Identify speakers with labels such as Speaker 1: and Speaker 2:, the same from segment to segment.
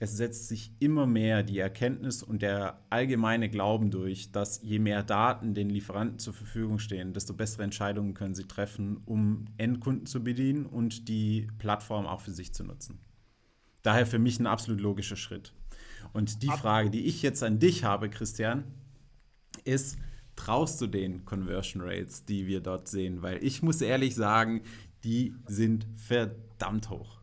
Speaker 1: es setzt sich immer mehr die Erkenntnis und der allgemeine Glauben durch, dass je mehr Daten den Lieferanten zur Verfügung stehen, desto bessere Entscheidungen können sie treffen, um Endkunden zu bedienen und die Plattform auch für sich zu nutzen. Daher für mich ein absolut logischer Schritt. Und die Frage, die ich jetzt an dich habe, Christian, ist, traust du den Conversion Rates, die wir dort sehen? Weil ich muss ehrlich sagen, die sind verdammt hoch.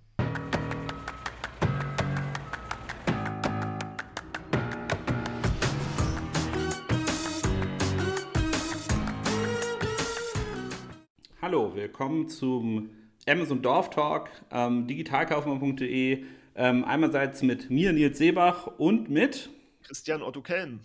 Speaker 2: Hallo, willkommen zum Amazon Dorf Talk, ähm, digitalkaufmann.de. Ähm, einerseits mit mir, Nils Seebach, und mit
Speaker 3: Christian Otto Kellen.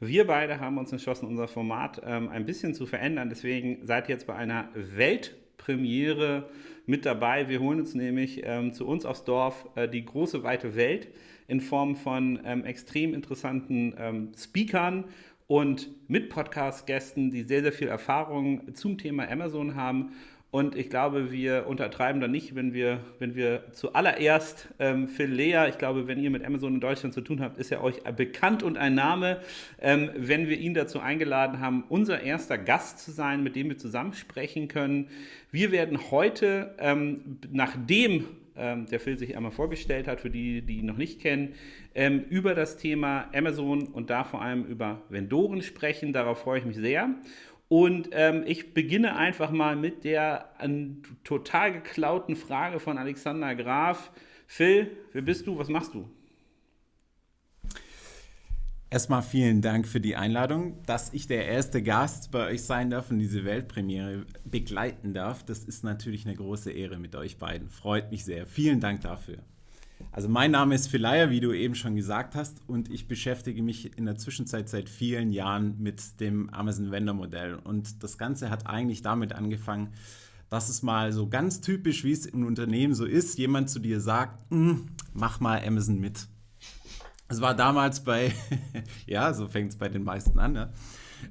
Speaker 2: Wir beide haben uns entschlossen, unser Format ähm, ein bisschen zu verändern. Deswegen seid ihr jetzt bei einer Weltpremiere mit dabei. Wir holen uns nämlich ähm, zu uns aufs Dorf äh, die große weite Welt in Form von ähm, extrem interessanten ähm, Speakern und mit Podcast-Gästen, die sehr, sehr viel Erfahrung zum Thema Amazon haben. Und ich glaube, wir untertreiben da nicht, wenn wir, wenn wir zuallererst ähm, Phil Lea, ich glaube, wenn ihr mit Amazon in Deutschland zu tun habt, ist er euch bekannt und ein Name. Ähm, wenn wir ihn dazu eingeladen haben, unser erster Gast zu sein, mit dem wir zusammen sprechen können. Wir werden heute, ähm, nachdem ähm, der Phil sich einmal vorgestellt hat, für die, die ihn noch nicht kennen, ähm, über das Thema Amazon und da vor allem über Vendoren sprechen. Darauf freue ich mich sehr. Und ähm, ich beginne einfach mal mit der an, total geklauten Frage von Alexander Graf. Phil, wer bist du? Was machst du?
Speaker 1: Erstmal vielen Dank für die Einladung, dass ich der erste Gast bei euch sein darf und diese Weltpremiere begleiten darf. Das ist natürlich eine große Ehre mit euch beiden. Freut mich sehr. Vielen Dank dafür. Also mein Name ist Philia, wie du eben schon gesagt hast, und ich beschäftige mich in der Zwischenzeit seit vielen Jahren mit dem Amazon Vendor Modell. Und das Ganze hat eigentlich damit angefangen, dass es mal so ganz typisch, wie es im Unternehmen so ist, jemand zu dir sagt, hm, mach mal Amazon mit. Es war damals bei, ja, so fängt es bei den meisten an. Ne?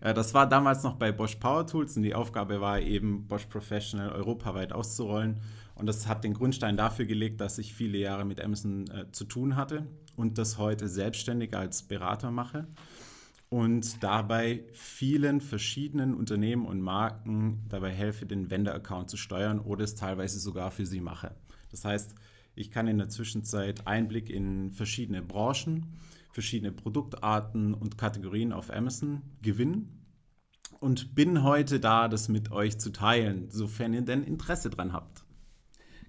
Speaker 1: Das war damals noch bei Bosch Power Tools und die Aufgabe war eben, Bosch Professional europaweit auszurollen. Und das hat den Grundstein dafür gelegt, dass ich viele Jahre mit Amazon äh, zu tun hatte und das heute selbstständig als Berater mache und dabei vielen verschiedenen Unternehmen und Marken dabei helfe, den Vendor-Account zu steuern oder es teilweise sogar für sie mache. Das heißt, ich kann in der Zwischenzeit Einblick in verschiedene Branchen, verschiedene Produktarten und Kategorien auf Amazon gewinnen und bin heute da, das mit euch zu teilen, sofern ihr denn Interesse dran habt.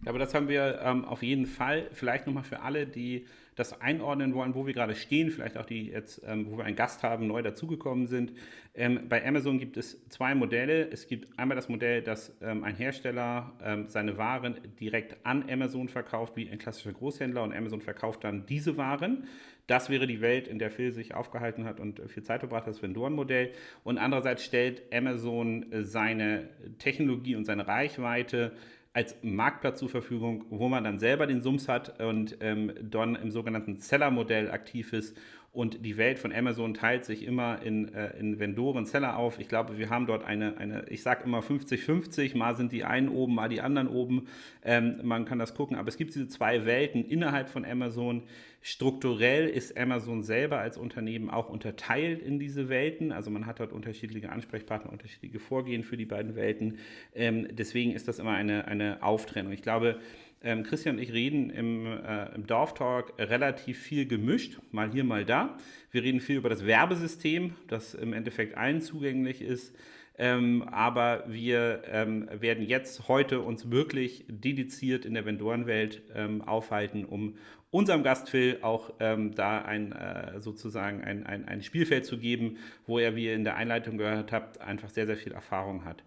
Speaker 2: Aber das haben wir ähm, auf jeden Fall. Vielleicht nochmal für alle, die das einordnen wollen, wo wir gerade stehen, vielleicht auch die jetzt, ähm, wo wir einen Gast haben, neu dazugekommen sind. Ähm, bei Amazon gibt es zwei Modelle. Es gibt einmal das Modell, dass ähm, ein Hersteller ähm, seine Waren direkt an Amazon verkauft, wie ein klassischer Großhändler, und Amazon verkauft dann diese Waren. Das wäre die Welt, in der Phil sich aufgehalten hat und viel Zeit verbracht hat, das Vendoren-Modell. Und andererseits stellt Amazon äh, seine Technologie und seine Reichweite als Marktplatz zur Verfügung, wo man dann selber den Sums hat und ähm, dann im sogenannten Seller-Modell aktiv ist. Und die Welt von Amazon teilt sich immer in, äh, in Vendoren, Seller auf. Ich glaube, wir haben dort eine, eine ich sage immer 50-50, mal sind die einen oben, mal die anderen oben. Ähm, man kann das gucken, aber es gibt diese zwei Welten innerhalb von Amazon. Strukturell ist Amazon selber als Unternehmen auch unterteilt in diese Welten. Also man hat dort unterschiedliche Ansprechpartner, unterschiedliche Vorgehen für die beiden Welten. Ähm, deswegen ist das immer eine, eine Auftrennung. Ich glaube, ähm, Christian und ich reden im, äh, im Dorftalk relativ viel gemischt, mal hier, mal da. Wir reden viel über das Werbesystem, das im Endeffekt allen zugänglich ist. Ähm, aber wir ähm, werden jetzt heute uns wirklich dediziert in der Vendorenwelt ähm, aufhalten, um unserem Gast Phil auch ähm, da ein, äh, sozusagen ein, ein, ein Spielfeld zu geben, wo er, wie ihr in der Einleitung gehört habt, einfach sehr, sehr viel Erfahrung hat.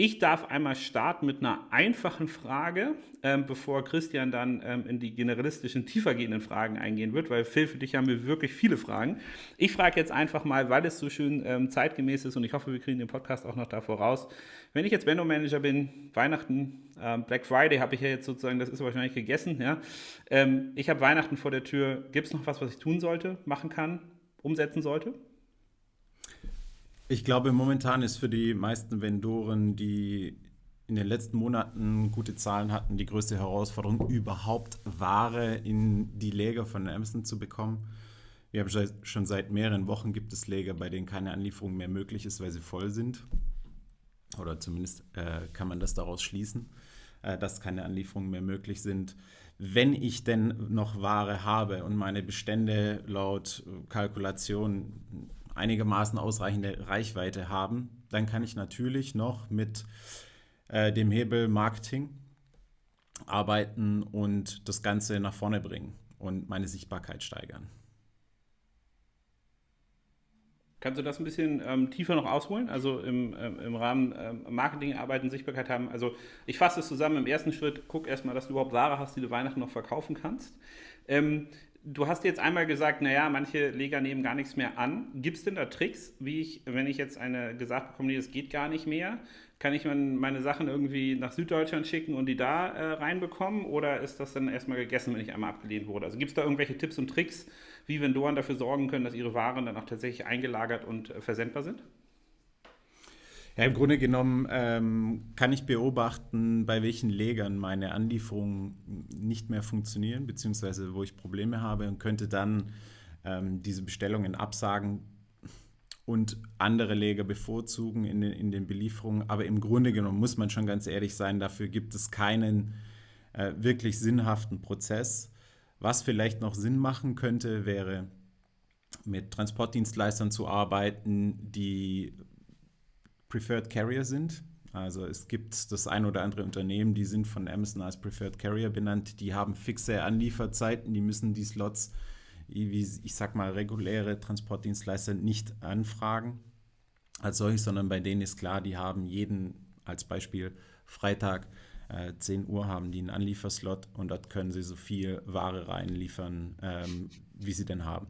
Speaker 2: Ich darf einmal starten mit einer einfachen Frage, ähm, bevor Christian dann ähm, in die generalistischen, tiefergehenden Fragen eingehen wird, weil Phil, für dich haben wir wirklich viele Fragen. Ich frage jetzt einfach mal, weil es so schön ähm, zeitgemäß ist und ich hoffe, wir kriegen den Podcast auch noch davor raus. Wenn ich jetzt Benno Manager bin, Weihnachten, ähm, Black Friday habe ich ja jetzt sozusagen, das ist wahrscheinlich gegessen, ja. Ähm, ich habe Weihnachten vor der Tür. Gibt es noch was, was ich tun sollte, machen kann, umsetzen sollte?
Speaker 1: Ich glaube, momentan ist für die meisten Vendoren die in den letzten Monaten gute Zahlen hatten, die größte Herausforderung, überhaupt Ware in die Läger von Amazon zu bekommen. Wir haben schon seit mehreren Wochen gibt es Läger, bei denen keine Anlieferung mehr möglich ist, weil sie voll sind. Oder zumindest äh, kann man das daraus schließen, äh, dass keine Anlieferungen mehr möglich sind. Wenn ich denn noch Ware habe und meine Bestände laut Kalkulation einigermaßen ausreichende Reichweite haben, dann kann ich natürlich noch mit äh, dem Hebel Marketing arbeiten und das Ganze nach vorne bringen und meine Sichtbarkeit steigern.
Speaker 2: Kannst du das ein bisschen ähm, tiefer noch ausholen? Also im, ähm, im Rahmen ähm, Marketing arbeiten, Sichtbarkeit haben. Also ich fasse es zusammen im ersten Schritt, guck erstmal, dass du überhaupt Ware hast, die du Weihnachten noch verkaufen kannst. Ähm, du hast jetzt einmal gesagt, naja, manche Leger nehmen gar nichts mehr an. Gibt es denn da Tricks, wie ich, wenn ich jetzt eine gesagt bekomme, nee, das geht gar nicht mehr, kann ich meine Sachen irgendwie nach Süddeutschland schicken und die da äh, reinbekommen? Oder ist das dann erstmal gegessen, wenn ich einmal abgelehnt wurde? Also gibt es da irgendwelche Tipps und Tricks, wie Vendoren dafür sorgen können, dass ihre Waren dann auch tatsächlich eingelagert und äh, versendbar sind?
Speaker 1: Ja, im Grunde genommen ähm, kann ich beobachten, bei welchen Legern meine Anlieferungen nicht mehr funktionieren, beziehungsweise wo ich Probleme habe und könnte dann ähm, diese Bestellungen absagen, und andere Leger bevorzugen in den, in den Belieferungen. Aber im Grunde genommen muss man schon ganz ehrlich sein, dafür gibt es keinen äh, wirklich sinnhaften Prozess. Was vielleicht noch Sinn machen könnte, wäre mit Transportdienstleistern zu arbeiten, die Preferred Carrier sind. Also es gibt das ein oder andere Unternehmen, die sind von Amazon als Preferred Carrier benannt, die haben fixe Anlieferzeiten, die müssen die Slots wie, ich sag mal, reguläre Transportdienstleister nicht anfragen als solches, sondern bei denen ist klar, die haben jeden, als Beispiel Freitag, äh, 10 Uhr haben die einen Anlieferslot und dort können sie so viel Ware reinliefern, ähm, wie sie denn haben.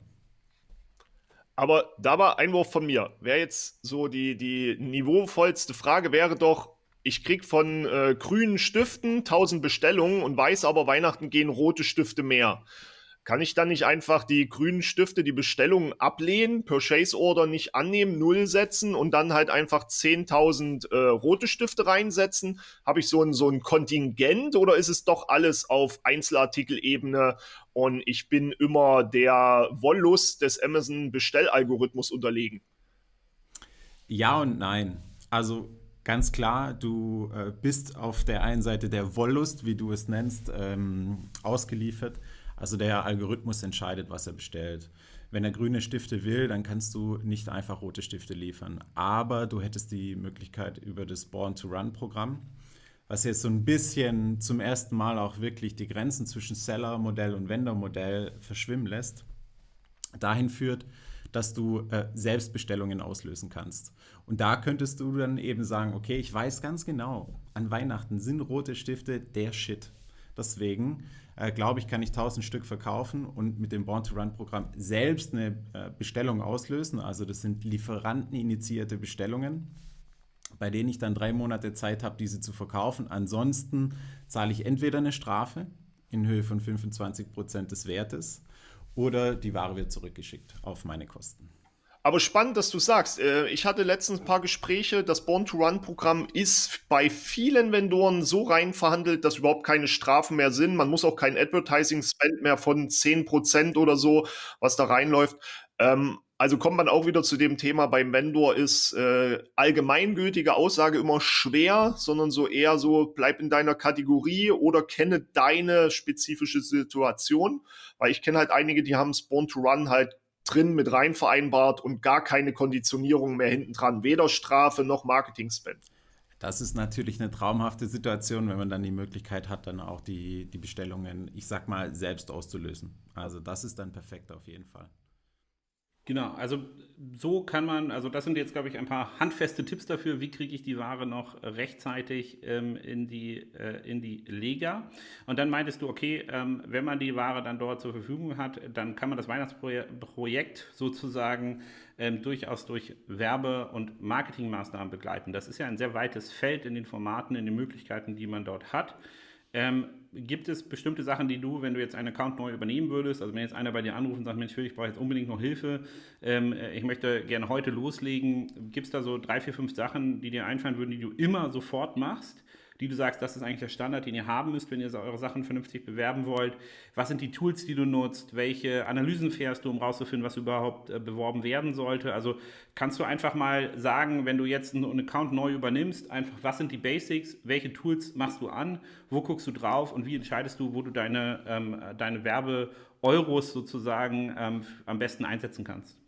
Speaker 3: Aber da war Einwurf von mir. Wäre jetzt so die, die niveauvollste Frage, wäre doch, ich krieg von äh, grünen Stiften 1000 Bestellungen und weiß aber, Weihnachten gehen rote Stifte mehr. Kann ich dann nicht einfach die grünen Stifte, die Bestellungen ablehnen, Purchase Order nicht annehmen, null setzen und dann halt einfach 10.000 äh, rote Stifte reinsetzen? Habe ich so ein, so ein Kontingent oder ist es doch alles auf Einzelartikelebene und ich bin immer der Wollust des Amazon Bestellalgorithmus unterlegen?
Speaker 1: Ja und nein. Also ganz klar, du äh, bist auf der einen Seite der Wollust, wie du es nennst, ähm, ausgeliefert. Also der Algorithmus entscheidet, was er bestellt. Wenn er grüne Stifte will, dann kannst du nicht einfach rote Stifte liefern. Aber du hättest die Möglichkeit über das Born-to-Run-Programm, was jetzt so ein bisschen zum ersten Mal auch wirklich die Grenzen zwischen Seller-Modell und Vendor-Modell verschwimmen lässt, dahin führt, dass du äh, Selbstbestellungen auslösen kannst. Und da könntest du dann eben sagen, okay, ich weiß ganz genau, an Weihnachten sind rote Stifte der Shit. Deswegen äh, glaube ich, kann ich 1000 Stück verkaufen und mit dem Born-to-Run-Programm selbst eine äh, Bestellung auslösen. Also das sind lieferanteninitiierte Bestellungen, bei denen ich dann drei Monate Zeit habe, diese zu verkaufen. Ansonsten zahle ich entweder eine Strafe in Höhe von 25 Prozent des Wertes oder die Ware wird zurückgeschickt auf meine Kosten.
Speaker 3: Aber spannend, dass du sagst. Äh, ich hatte letztens ein paar Gespräche. Das Born-to-Run-Programm ist bei vielen Vendoren so rein verhandelt, dass überhaupt keine Strafen mehr sind. Man muss auch kein Advertising-Spend mehr von 10% oder so, was da reinläuft. Ähm, also kommt man auch wieder zu dem Thema, beim Vendor ist äh, allgemeingültige Aussage immer schwer, sondern so eher so, bleib in deiner Kategorie oder kenne deine spezifische Situation. Weil ich kenne halt einige, die haben Spawn to Run halt drin mit rein vereinbart und gar keine Konditionierung mehr hinten dran, weder Strafe noch Marketing-Spend.
Speaker 1: Das ist natürlich eine traumhafte Situation, wenn man dann die Möglichkeit hat, dann auch die, die Bestellungen, ich sag mal, selbst auszulösen. Also das ist dann perfekt auf jeden Fall.
Speaker 2: Genau, also so kann man, also das sind jetzt, glaube ich, ein paar handfeste Tipps dafür, wie kriege ich die Ware noch rechtzeitig ähm, in, die, äh, in die Lega. Und dann meintest du, okay, ähm, wenn man die Ware dann dort zur Verfügung hat, dann kann man das Weihnachtsprojekt sozusagen ähm, durchaus durch Werbe- und Marketingmaßnahmen begleiten. Das ist ja ein sehr weites Feld in den Formaten, in den Möglichkeiten, die man dort hat. Ähm, gibt es bestimmte Sachen, die du, wenn du jetzt einen Account neu übernehmen würdest, also wenn jetzt einer bei dir anruft und sagt, Mensch, ich brauche jetzt unbedingt noch Hilfe, ähm, ich möchte gerne heute loslegen, gibt es da so drei, vier, fünf Sachen, die dir einfallen würden, die du immer sofort machst, die du sagst, das ist eigentlich der Standard, den ihr haben müsst, wenn ihr eure Sachen vernünftig bewerben wollt? Was sind die Tools, die du nutzt? Welche Analysen fährst du, um rauszufinden, was überhaupt äh, beworben werden sollte? Also kannst du einfach mal sagen, wenn du jetzt einen Account neu übernimmst, einfach, was sind die Basics? Welche Tools machst du an? Wo guckst du drauf? Und wie entscheidest du, wo du deine, ähm, deine Werbe-Euros sozusagen ähm, am besten einsetzen kannst?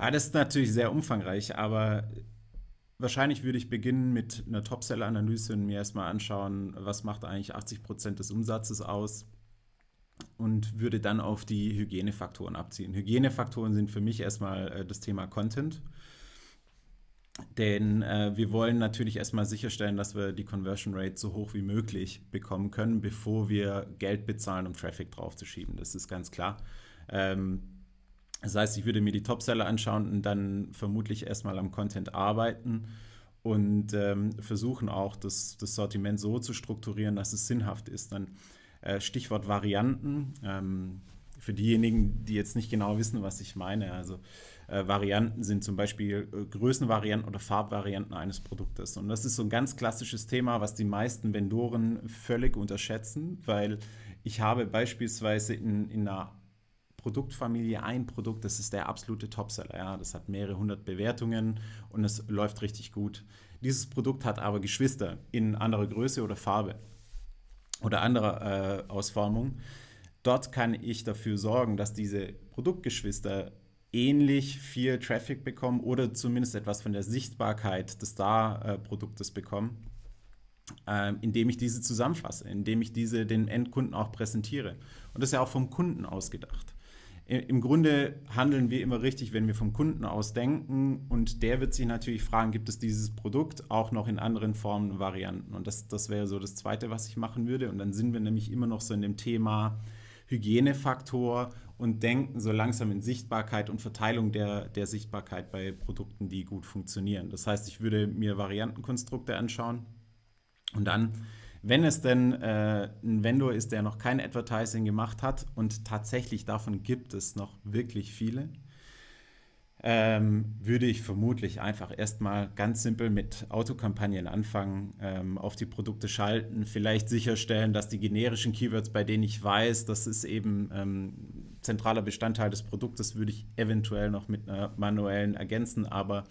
Speaker 1: Ja, das ist natürlich sehr umfangreich, aber wahrscheinlich würde ich beginnen mit einer Top-Seller-Analyse und mir erstmal anschauen, was macht eigentlich 80 Prozent des Umsatzes aus und würde dann auf die Hygienefaktoren abziehen. Hygienefaktoren sind für mich erstmal äh, das Thema Content. Denn äh, wir wollen natürlich erstmal sicherstellen, dass wir die Conversion Rate so hoch wie möglich bekommen können, bevor wir Geld bezahlen, um Traffic draufzuschieben. Das ist ganz klar. Ähm, das heißt, ich würde mir die Topseller anschauen und dann vermutlich erstmal am Content arbeiten und ähm, versuchen auch, das, das, Sortiment so zu strukturieren, dass es sinnhaft ist. Dann äh, Stichwort Varianten. Ähm, für diejenigen, die jetzt nicht genau wissen, was ich meine, also äh, Varianten sind zum Beispiel äh, Größenvarianten oder Farbvarianten eines Produktes. Und das ist so ein ganz klassisches Thema, was die meisten Vendoren völlig unterschätzen, weil ich habe beispielsweise in, in einer Produktfamilie ein Produkt, das ist der absolute Topseller. Ja, das hat mehrere hundert Bewertungen und es läuft richtig gut. Dieses Produkt hat aber Geschwister in anderer Größe oder Farbe oder anderer äh, Ausformung. Dort kann ich dafür sorgen, dass diese Produktgeschwister ähnlich viel Traffic bekommen oder zumindest etwas von der Sichtbarkeit des Star-Produktes bekommen, äh, indem ich diese zusammenfasse, indem ich diese den Endkunden auch präsentiere. Und das ist ja auch vom Kunden ausgedacht im Grunde handeln wir immer richtig, wenn wir vom Kunden aus denken und der wird sich natürlich fragen, gibt es dieses Produkt auch noch in anderen Formen und Varianten? Und das, das wäre so das Zweite, was ich machen würde. Und dann sind wir nämlich immer noch so in dem Thema Hygienefaktor und denken so langsam in Sichtbarkeit und Verteilung der, der Sichtbarkeit bei Produkten, die gut funktionieren. Das heißt, ich würde mir Variantenkonstrukte anschauen und dann wenn es denn äh, ein Vendor ist, der noch kein Advertising gemacht hat und tatsächlich davon gibt es noch wirklich viele, ähm, würde ich vermutlich einfach erstmal ganz simpel mit Autokampagnen anfangen, ähm, auf die Produkte schalten, vielleicht sicherstellen, dass die generischen Keywords, bei denen ich weiß, das ist eben ähm, zentraler Bestandteil des Produktes, würde ich eventuell noch mit einer manuellen ergänzen, aber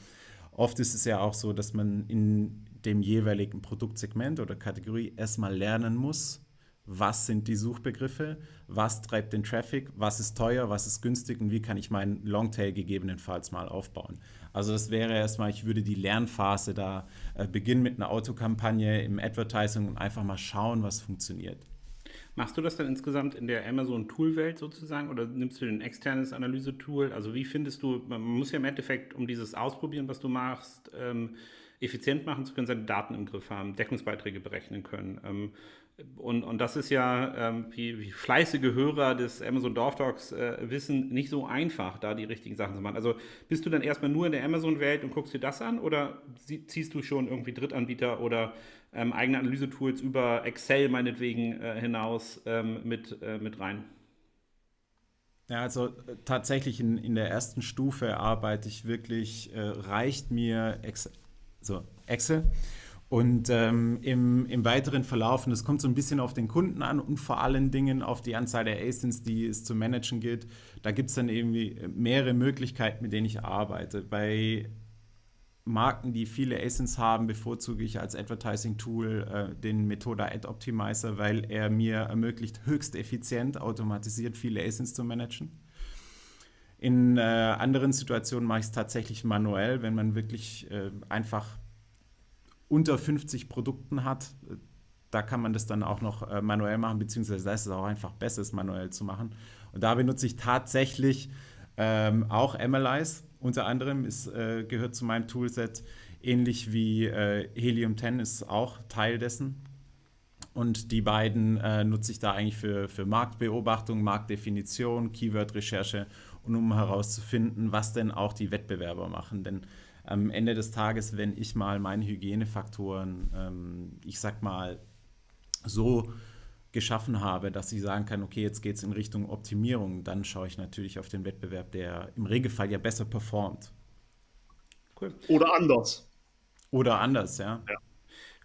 Speaker 1: oft ist es ja auch so, dass man in dem jeweiligen Produktsegment oder Kategorie erstmal lernen muss, was sind die Suchbegriffe, was treibt den Traffic, was ist teuer, was ist günstig und wie kann ich meinen Longtail gegebenenfalls mal aufbauen. Also das wäre erstmal, ich würde die Lernphase da äh, beginnen mit einer Autokampagne im Advertising und einfach mal schauen, was funktioniert.
Speaker 2: Machst du das dann insgesamt in der Amazon-Tool-Welt sozusagen oder nimmst du ein externes Analyse-Tool? Also wie findest du, man muss ja im Endeffekt, um dieses Ausprobieren, was du machst, ähm, effizient machen zu können, seine Daten im Griff haben, Deckungsbeiträge berechnen können. Ähm, und, und das ist ja, ähm, wie, wie fleißige Hörer des Amazon Dorf Talks äh, wissen, nicht so einfach, da die richtigen Sachen zu machen. Also bist du dann erstmal nur in der Amazon-Welt und guckst dir das an oder ziehst du schon irgendwie Drittanbieter oder ähm, eigene Analysetools über Excel meinetwegen äh, hinaus ähm, mit, äh, mit rein?
Speaker 1: Ja, also äh, tatsächlich in, in der ersten Stufe arbeite ich wirklich, äh, reicht mir Excel so Excel. Und ähm, im, im weiteren Verlauf, und das kommt so ein bisschen auf den Kunden an und vor allen Dingen auf die Anzahl der ASINs, die es zu managen gilt, da gibt es dann irgendwie mehrere Möglichkeiten, mit denen ich arbeite. Bei Marken, die viele ASINs haben, bevorzuge ich als Advertising-Tool äh, den Methoda Ad Optimizer, weil er mir ermöglicht, höchst effizient automatisiert viele ASINs zu managen. In äh, anderen Situationen mache ich es tatsächlich manuell, wenn man wirklich äh, einfach unter 50 Produkten hat. Da kann man das dann auch noch äh, manuell machen, beziehungsweise da ist es auch einfach besser, es manuell zu machen. Und da benutze ich tatsächlich ähm, auch MLIs. Unter anderem ist, äh, gehört zu meinem Toolset, ähnlich wie äh, Helium 10 ist auch Teil dessen. Und die beiden äh, nutze ich da eigentlich für, für Marktbeobachtung, Marktdefinition, Keyword-Recherche und um herauszufinden, was denn auch die Wettbewerber machen. Denn am Ende des Tages, wenn ich mal meine Hygienefaktoren, ähm, ich sag mal, so geschaffen habe, dass ich sagen kann, okay, jetzt geht es in Richtung Optimierung, dann schaue ich natürlich auf den Wettbewerb, der im Regelfall ja besser performt.
Speaker 3: Cool. Oder anders.
Speaker 1: Oder anders, ja.
Speaker 2: ja.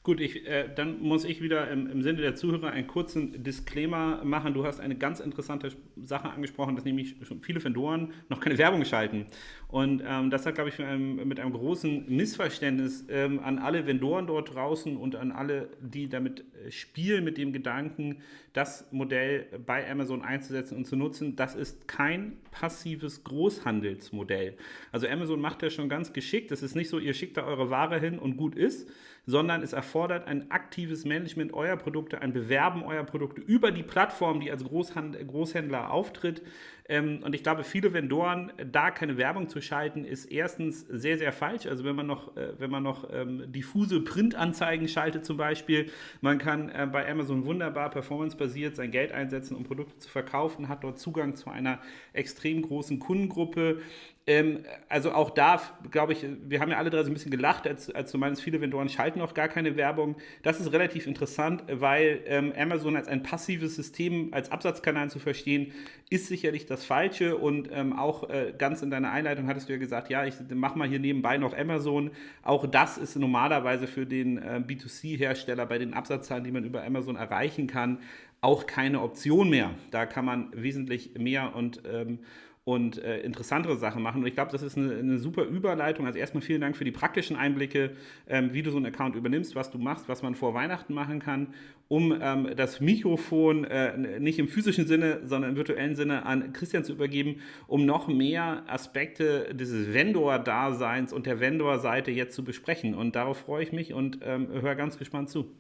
Speaker 2: Gut, ich, äh, dann muss ich wieder im, im, Sinne der Zuhörer einen kurzen Disclaimer machen. Du hast eine ganz interessante Sache angesprochen, dass nämlich schon viele Vendoren noch keine Werbung schalten. Und ähm, das hat, glaube ich, einem, mit einem großen Missverständnis ähm, an alle Vendoren dort draußen und an alle, die damit äh, spielen, mit dem Gedanken, das Modell bei Amazon einzusetzen und zu nutzen. Das ist kein passives Großhandelsmodell. Also Amazon macht das schon ganz geschickt. Es ist nicht so, ihr schickt da eure Ware hin und gut ist, sondern es erfordert ein aktives Management eurer Produkte, ein Bewerben eurer Produkte über die Plattform, die als Großhand Großhändler auftritt. Ähm, und ich glaube, viele Vendoren, da keine Werbung zu schalten, ist erstens sehr, sehr falsch. Also wenn man noch, äh, wenn man noch ähm, diffuse Printanzeigen schaltet zum Beispiel, man kann äh, bei Amazon wunderbar performancebasiert sein Geld einsetzen, um Produkte zu verkaufen, hat dort Zugang zu einer extrem großen Kundengruppe. Ähm, also auch da, glaube ich, wir haben ja alle drei so ein bisschen gelacht, als, als du meinst, viele Vendoren schalten auch gar keine Werbung. Das ist relativ interessant, weil Amazon als ein passives System, als Absatzkanal zu verstehen, ist sicherlich das Falsche. Und ähm, auch äh, ganz in deiner Einleitung hattest du ja gesagt, ja, ich mache mal hier nebenbei noch Amazon. Auch das ist normalerweise für den äh, B2C-Hersteller bei den Absatzzahlen, die man über Amazon erreichen kann, auch keine Option mehr. Da kann man wesentlich mehr und ähm, und äh, interessantere Sachen machen. Und ich glaube, das ist eine, eine, super Überleitung. Also erstmal vielen Dank für die praktischen Einblicke, ähm, wie du so einen Account übernimmst, was du machst, was man vor Weihnachten machen kann, um ähm, das Mikrofon äh, nicht im physischen Sinne, sondern im virtuellen Sinne an Christian zu übergeben, um noch mehr Aspekte dieses Vendor-Daseins und der Vendor-Seite jetzt zu besprechen. Und darauf freue ich mich und ähm, höre ganz gespannt zu.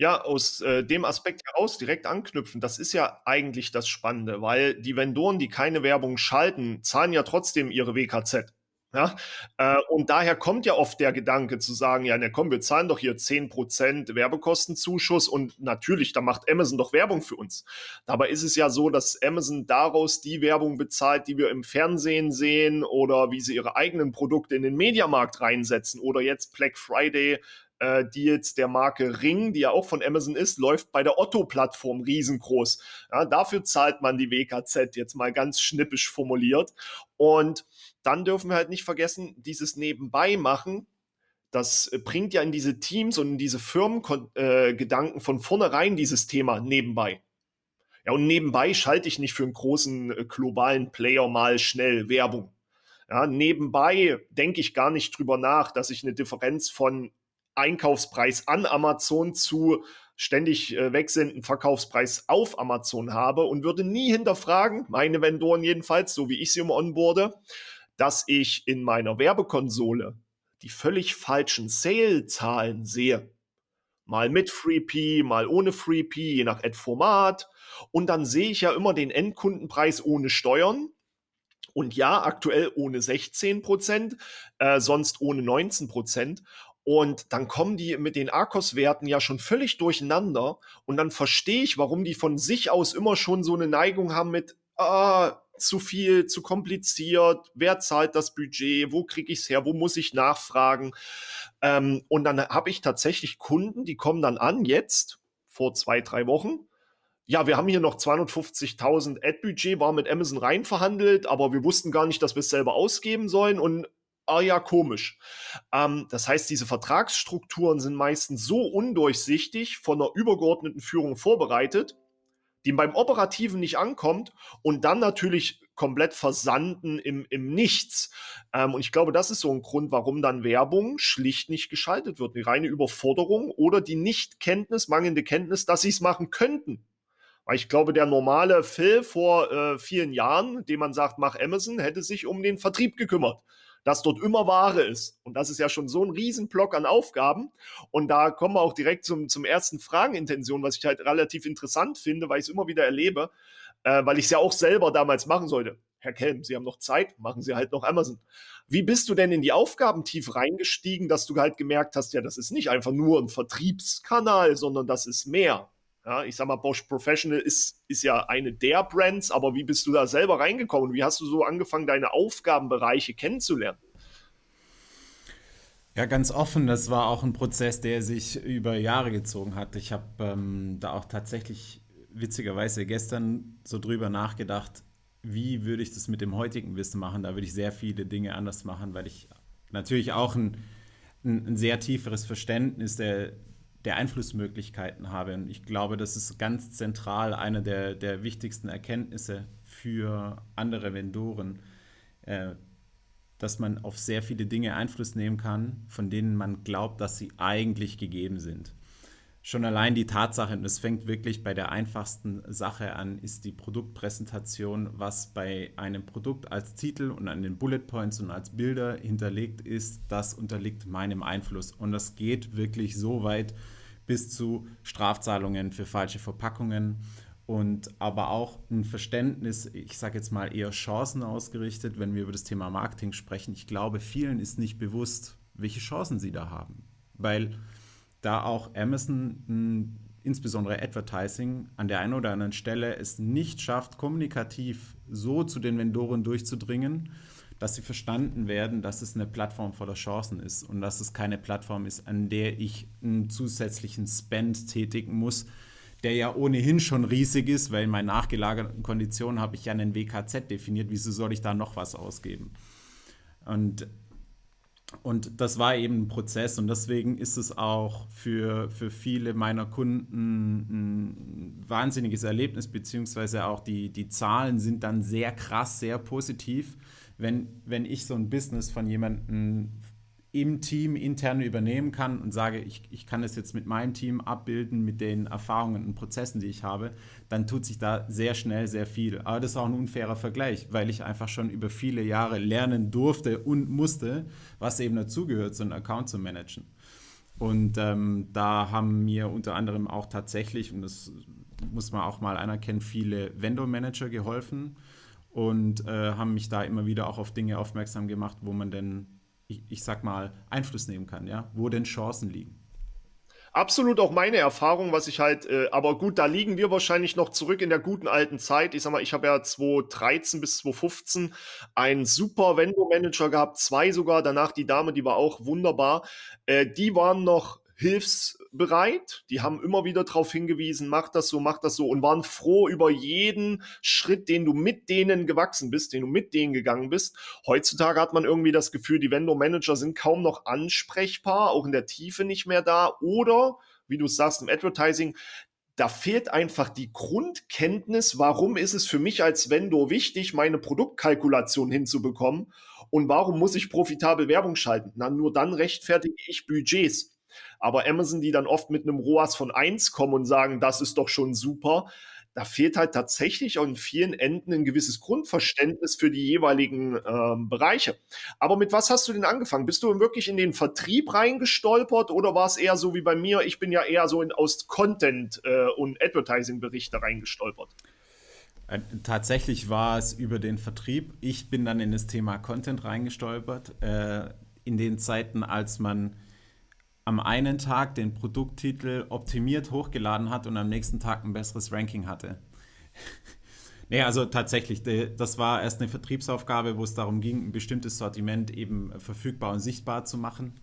Speaker 3: Ja, aus äh, dem Aspekt heraus direkt anknüpfen, das ist ja eigentlich das Spannende, weil die Vendoren, die keine Werbung schalten, zahlen ja trotzdem ihre WKZ. Ja, äh, und daher kommt ja oft der Gedanke zu sagen, ja, ne, komm, wir zahlen doch hier 10% Werbekostenzuschuss und natürlich, da macht Amazon doch Werbung für uns. Dabei ist es ja so, dass Amazon daraus die Werbung bezahlt, die wir im Fernsehen sehen oder wie sie ihre eigenen Produkte in den Mediamarkt reinsetzen oder jetzt Black Friday äh, Deals der Marke Ring, die ja auch von Amazon ist, läuft bei der Otto-Plattform riesengroß. Ja, dafür zahlt man die WKZ, jetzt mal ganz schnippisch formuliert. Und dann dürfen wir halt nicht vergessen, dieses Nebenbei machen, das bringt ja in diese Teams und in diese Firmengedanken äh, von vornherein dieses Thema nebenbei. Ja, und nebenbei schalte ich nicht für einen großen äh, globalen Player mal schnell Werbung. Ja, nebenbei denke ich gar nicht drüber nach, dass ich eine Differenz von Einkaufspreis an Amazon zu ständig äh, wechselnden Verkaufspreis auf Amazon habe und würde nie hinterfragen, meine Vendoren jedenfalls, so wie ich sie im Onboarde, dass ich in meiner Werbekonsole die völlig falschen Sale-Zahlen sehe. Mal mit FreeP, mal ohne FreeP, je nach Ad-Format. Und dann sehe ich ja immer den Endkundenpreis ohne Steuern. Und ja, aktuell ohne 16 Prozent, äh, sonst ohne 19 Prozent. Und dann kommen die mit den Arcos-Werten ja schon völlig durcheinander. Und dann verstehe ich, warum die von sich aus immer schon so eine Neigung haben mit, ah, zu viel, zu kompliziert, wer zahlt das Budget, wo kriege ich es her, wo muss ich nachfragen. Ähm, und dann habe ich tatsächlich Kunden, die kommen dann an, jetzt, vor zwei, drei Wochen. Ja, wir haben hier noch 250.000 Ad-Budget, war mit Amazon rein verhandelt, aber wir wussten gar nicht, dass wir es selber ausgeben sollen. Und ah ja, komisch. Ähm, das heißt, diese Vertragsstrukturen sind meistens so undurchsichtig von einer übergeordneten Führung vorbereitet, die beim Operativen nicht ankommt und dann natürlich komplett versanden im, im Nichts. Ähm, und ich glaube, das ist so ein Grund, warum dann Werbung schlicht nicht geschaltet wird. Die reine Überforderung oder die Nichtkenntnis, mangelnde Kenntnis, dass sie es machen könnten. Weil ich glaube, der normale Phil vor äh, vielen Jahren, dem man sagt, mach Amazon, hätte sich um den Vertrieb gekümmert dass dort immer Ware ist. Und das ist ja schon so ein Riesenblock an Aufgaben. Und da kommen wir auch direkt zum, zum ersten Fragenintention, was ich halt relativ interessant finde, weil ich es immer wieder erlebe, äh, weil ich es ja auch selber damals machen sollte. Herr Kelm, Sie haben noch Zeit, machen Sie halt noch Amazon. Wie bist du denn in die Aufgaben tief reingestiegen, dass du halt gemerkt hast, ja, das ist nicht einfach nur ein Vertriebskanal, sondern das ist mehr? Ja, ich sag mal, Bosch Professional ist, ist ja eine der Brands, aber wie bist du da selber reingekommen? Wie hast du so angefangen, deine Aufgabenbereiche kennenzulernen?
Speaker 1: Ja, ganz offen, das war auch ein Prozess, der sich über Jahre gezogen hat. Ich habe ähm, da auch tatsächlich witzigerweise gestern so drüber nachgedacht, wie würde ich das mit dem heutigen Wissen machen. Da würde ich sehr viele Dinge anders machen, weil ich natürlich auch ein ein, ein sehr tieferes Verständnis der, der Einflussmöglichkeiten habe. Und ich glaube, das ist ganz zentral eine der, der wichtigsten Erkenntnisse für andere Vendoren, äh, dass man auf sehr viele Dinge Einfluss nehmen kann, von denen man glaubt, dass sie eigentlich gegeben sind. Schon allein die Tatsache, und es fängt wirklich bei der einfachsten Sache an, ist die Produktpräsentation, was bei einem Produkt als Titel und an den Bullet Points und als Bilder hinterlegt ist, das unterliegt meinem Einfluss. Und das geht wirklich so weit bis zu Strafzahlungen für falsche Verpackungen und aber auch ein Verständnis, ich sage jetzt mal eher Chancen ausgerichtet, wenn wir über das Thema Marketing sprechen. Ich glaube, vielen ist nicht bewusst, welche Chancen sie da haben, weil da auch Amazon, insbesondere Advertising, an der einen oder anderen Stelle es nicht schafft, kommunikativ so zu den Vendoren durchzudringen, dass sie verstanden werden, dass es eine Plattform voller Chancen ist und dass es keine Plattform ist, an der ich einen zusätzlichen Spend tätigen muss, der ja ohnehin schon riesig ist, weil in meinen nachgelagerten Konditionen habe ich ja einen WKZ definiert. Wieso soll ich da noch was ausgeben? Und und das war eben ein Prozess und deswegen ist es auch für, für viele meiner Kunden ein wahnsinniges Erlebnis, beziehungsweise auch die, die Zahlen sind dann sehr krass, sehr positiv, wenn, wenn ich so ein Business von jemandem im Team intern übernehmen kann und sage, ich, ich kann es jetzt mit meinem Team abbilden, mit den Erfahrungen und Prozessen, die ich habe, dann tut sich da sehr schnell sehr viel. Aber das ist auch ein unfairer Vergleich, weil ich einfach schon über viele Jahre lernen durfte und musste, was eben dazugehört, so einen Account zu managen. Und ähm, da haben mir unter anderem auch tatsächlich, und das muss man auch mal anerkennen, viele Vendor-Manager geholfen und äh, haben mich da immer wieder auch auf Dinge aufmerksam gemacht, wo man denn ich, ich sag mal, Einfluss nehmen kann, ja, wo denn Chancen liegen.
Speaker 3: Absolut auch meine Erfahrung, was ich halt, äh, aber gut, da liegen wir wahrscheinlich noch zurück in der guten alten Zeit. Ich sag mal, ich habe ja 2013 bis 2015 einen super Vendor-Manager gehabt, zwei sogar, danach die Dame, die war auch wunderbar. Äh, die waren noch hilfsbereit. Die haben immer wieder darauf hingewiesen, mach das so, mach das so und waren froh über jeden Schritt, den du mit denen gewachsen bist, den du mit denen gegangen bist. Heutzutage hat man irgendwie das Gefühl, die Vendor-Manager sind kaum noch ansprechbar, auch in der Tiefe nicht mehr da oder, wie du sagst, im Advertising, da fehlt einfach die Grundkenntnis, warum ist es für mich als Vendor wichtig, meine Produktkalkulation hinzubekommen und warum muss ich profitabel Werbung schalten? Na, nur dann rechtfertige ich Budgets. Aber Amazon, die dann oft mit einem ROAS von 1 kommen und sagen, das ist doch schon super, da fehlt halt tatsächlich an vielen Enden ein gewisses Grundverständnis für die jeweiligen ähm, Bereiche. Aber mit was hast du denn angefangen? Bist du wirklich in den Vertrieb reingestolpert oder war es eher so wie bei mir? Ich bin ja eher so in, aus Content äh, und Advertising-Berichte reingestolpert.
Speaker 1: Äh, tatsächlich war es über den Vertrieb. Ich bin dann in das Thema Content reingestolpert. Äh, in den Zeiten, als man am einen Tag den Produkttitel optimiert hochgeladen hat und am nächsten Tag ein besseres Ranking hatte. nee, also tatsächlich, das war erst eine Vertriebsaufgabe, wo es darum ging, ein bestimmtes Sortiment eben verfügbar und sichtbar zu machen.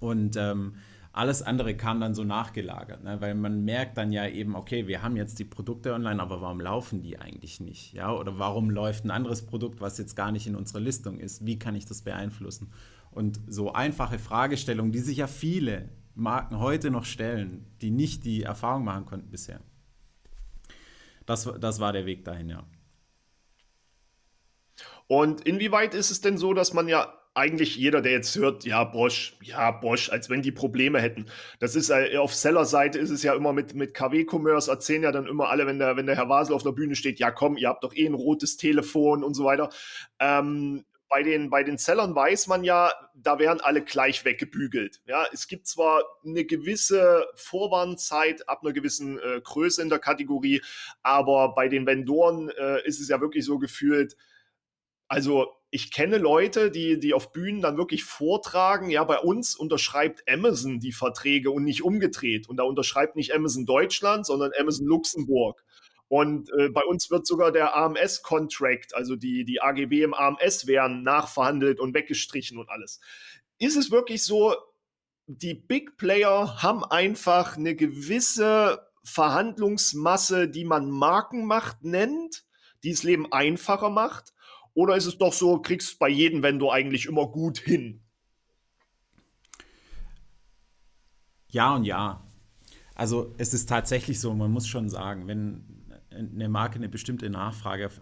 Speaker 1: Und ähm, alles andere kam dann so nachgelagert, ne? weil man merkt dann ja eben, okay, wir haben jetzt die Produkte online, aber warum laufen die eigentlich nicht? Ja? Oder warum läuft ein anderes Produkt, was jetzt gar nicht in unserer Listung ist? Wie kann ich das beeinflussen? Und so einfache Fragestellungen, die sich ja viele Marken heute noch stellen, die nicht die Erfahrung machen konnten bisher. Das, das war der Weg dahin, ja.
Speaker 3: Und inwieweit ist es denn so, dass man ja eigentlich jeder, der jetzt hört, ja, Bosch, ja, Bosch, als wenn die Probleme hätten. Das ist äh, auf Seller-Seite ist es ja immer mit, mit KW-Commerce, erzählen ja dann immer alle, wenn der, wenn der Herr Wasel auf der Bühne steht, ja komm, ihr habt doch eh ein rotes Telefon und so weiter. Ähm, bei den, bei den Sellern weiß man ja, da werden alle gleich weggebügelt. Ja, es gibt zwar eine gewisse Vorwarnzeit ab einer gewissen äh, Größe in der Kategorie, aber bei den Vendoren äh, ist es ja wirklich so gefühlt, also ich kenne Leute, die, die auf Bühnen dann wirklich vortragen, ja, bei uns unterschreibt Amazon die Verträge und nicht umgedreht. Und da unterschreibt nicht Amazon Deutschland, sondern Amazon Luxemburg. Und äh, bei uns wird sogar der AMS-Contract, also die, die AGB im AMS werden nachverhandelt und weggestrichen und alles. Ist es wirklich so, die Big Player haben einfach eine gewisse Verhandlungsmasse, die man Markenmacht nennt, die das Leben einfacher macht? Oder ist es doch so, kriegst bei jedem Vendor eigentlich immer gut hin?
Speaker 1: Ja und ja. Also es ist tatsächlich so, man muss schon sagen, wenn eine Marke eine bestimmte Nachfrage auf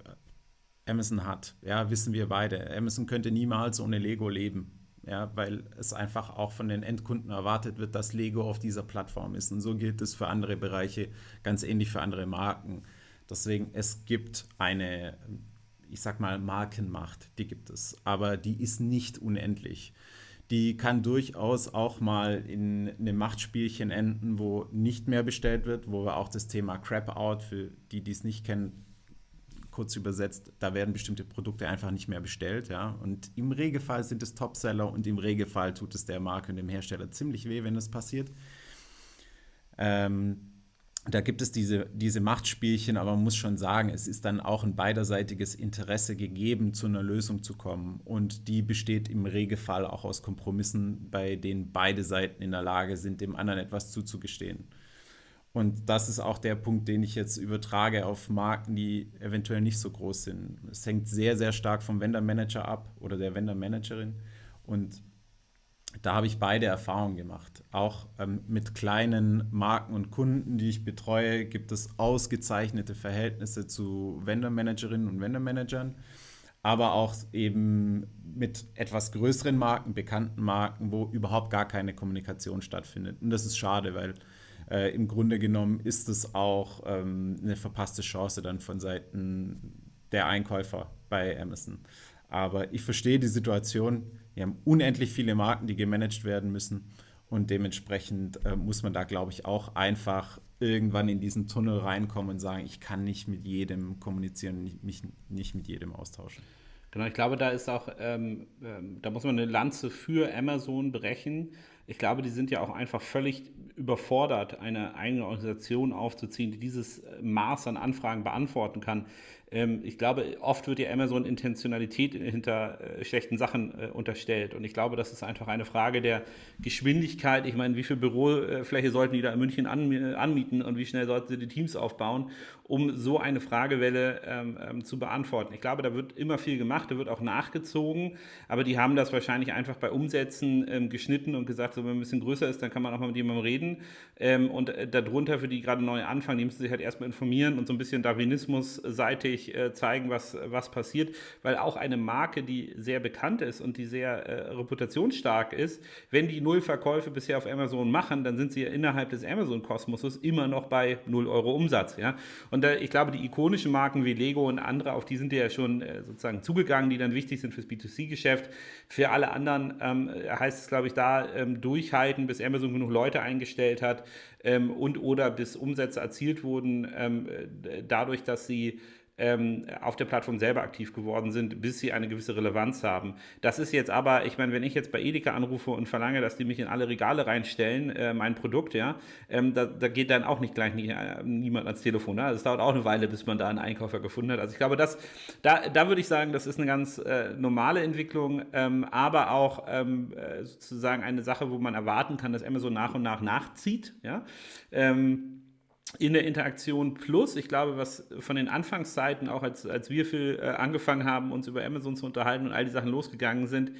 Speaker 1: Amazon hat, ja, wissen wir beide. Amazon könnte niemals ohne Lego leben. Ja, weil es einfach auch von den Endkunden erwartet wird, dass Lego auf dieser Plattform ist. Und so gilt es für andere Bereiche, ganz ähnlich für andere Marken. Deswegen, es gibt eine, ich sag mal, Markenmacht, die gibt es, aber die ist nicht unendlich die kann durchaus auch mal in einem Machtspielchen enden, wo nicht mehr bestellt wird, wo wir auch das Thema Crap-Out, für die, die es nicht kennen, kurz übersetzt, da werden bestimmte Produkte einfach nicht mehr bestellt. Ja? Und im Regelfall sind es Topseller und im Regelfall tut es der Marke und dem Hersteller ziemlich weh, wenn das passiert. Ähm, da gibt es diese, diese Machtspielchen, aber man muss schon sagen, es ist dann auch ein beiderseitiges Interesse gegeben, zu einer Lösung zu kommen. Und die besteht im Regelfall auch aus Kompromissen, bei denen beide Seiten in der Lage sind, dem anderen etwas zuzugestehen. Und das ist auch der Punkt, den ich jetzt übertrage auf Marken, die eventuell nicht so groß sind. Es hängt sehr, sehr stark vom Vendor Manager ab oder der Vendor Managerin. Und da habe ich beide Erfahrungen gemacht. Auch ähm, mit kleinen Marken und Kunden, die ich betreue, gibt es ausgezeichnete Verhältnisse zu Vendor-Managerinnen und Vendor-Managern, aber auch eben mit etwas größeren Marken, bekannten Marken, wo überhaupt gar keine Kommunikation stattfindet. Und das ist schade, weil äh, im Grunde genommen ist es auch ähm, eine verpasste Chance dann von Seiten der Einkäufer bei Amazon. Aber ich verstehe die Situation wir haben unendlich viele Marken, die gemanagt werden müssen. Und dementsprechend äh, muss man da, glaube ich, auch einfach irgendwann in diesen Tunnel reinkommen und sagen, ich kann nicht mit jedem kommunizieren, mich nicht mit jedem austauschen.
Speaker 2: Genau, ich glaube, da ist auch, ähm, ähm, da muss man eine Lanze für Amazon brechen. Ich glaube, die sind ja auch einfach völlig überfordert, eine eigene Organisation aufzuziehen, die dieses Maß an Anfragen beantworten kann. Ähm, ich glaube, oft wird ja Amazon Intentionalität hinter äh, schlechten Sachen äh, unterstellt. Und ich glaube, das ist einfach eine Frage der Geschwindigkeit. Ich meine, wie viel Bürofläche sollten die da in München anmieten und wie schnell sollten sie die Teams aufbauen, um so eine Fragewelle ähm, ähm, zu beantworten. Ich glaube, da wird immer viel gemacht, da wird auch nachgezogen, aber die haben das wahrscheinlich einfach bei Umsätzen ähm, geschnitten und gesagt, so, wenn man ein bisschen größer ist, dann kann man auch mal mit jemandem reden. Ähm, und äh, darunter, für die gerade neu anfangen, die müssen sich halt erstmal informieren und so ein bisschen Darwinismus-seitig wirklich äh, zeigen, was, was passiert, weil auch eine Marke, die sehr bekannt ist und die sehr äh, reputationsstark ist, wenn die null Verkäufe bisher auf Amazon machen, dann sind sie ja innerhalb des Amazon-Kosmoses immer noch bei 0 Euro Umsatz. Ja? Und da, ich glaube, die ikonischen Marken wie Lego und andere, auf die sind ja schon äh, sozusagen zugegangen, die dann wichtig sind fürs B2C-Geschäft. Für alle anderen ähm, heißt es, glaube ich, da ähm, durchhalten, bis Amazon genug Leute eingestellt hat ähm, und oder bis Umsätze erzielt wurden, ähm, dadurch, dass sie ähm, auf der Plattform selber aktiv geworden sind, bis sie eine gewisse Relevanz haben. Das ist jetzt aber, ich meine, wenn ich jetzt bei Edeka anrufe und verlange, dass die mich in alle Regale reinstellen, äh, mein Produkt, ja, ähm, da, da, geht dann auch nicht gleich nie, äh, niemand ans Telefon. Ne? Also es dauert auch eine Weile, bis man da einen Einkäufer gefunden hat. Also ich glaube, das, da, da würde ich sagen, das ist eine ganz äh, normale Entwicklung, ähm, aber auch ähm, äh, sozusagen eine Sache, wo man erwarten kann, dass Amazon nach und nach nachzieht. Ja. Ähm, in der Interaktion plus, ich glaube, was von den Anfangszeiten, auch als, als wir viel äh, angefangen haben, uns über Amazon zu unterhalten und all die Sachen losgegangen sind,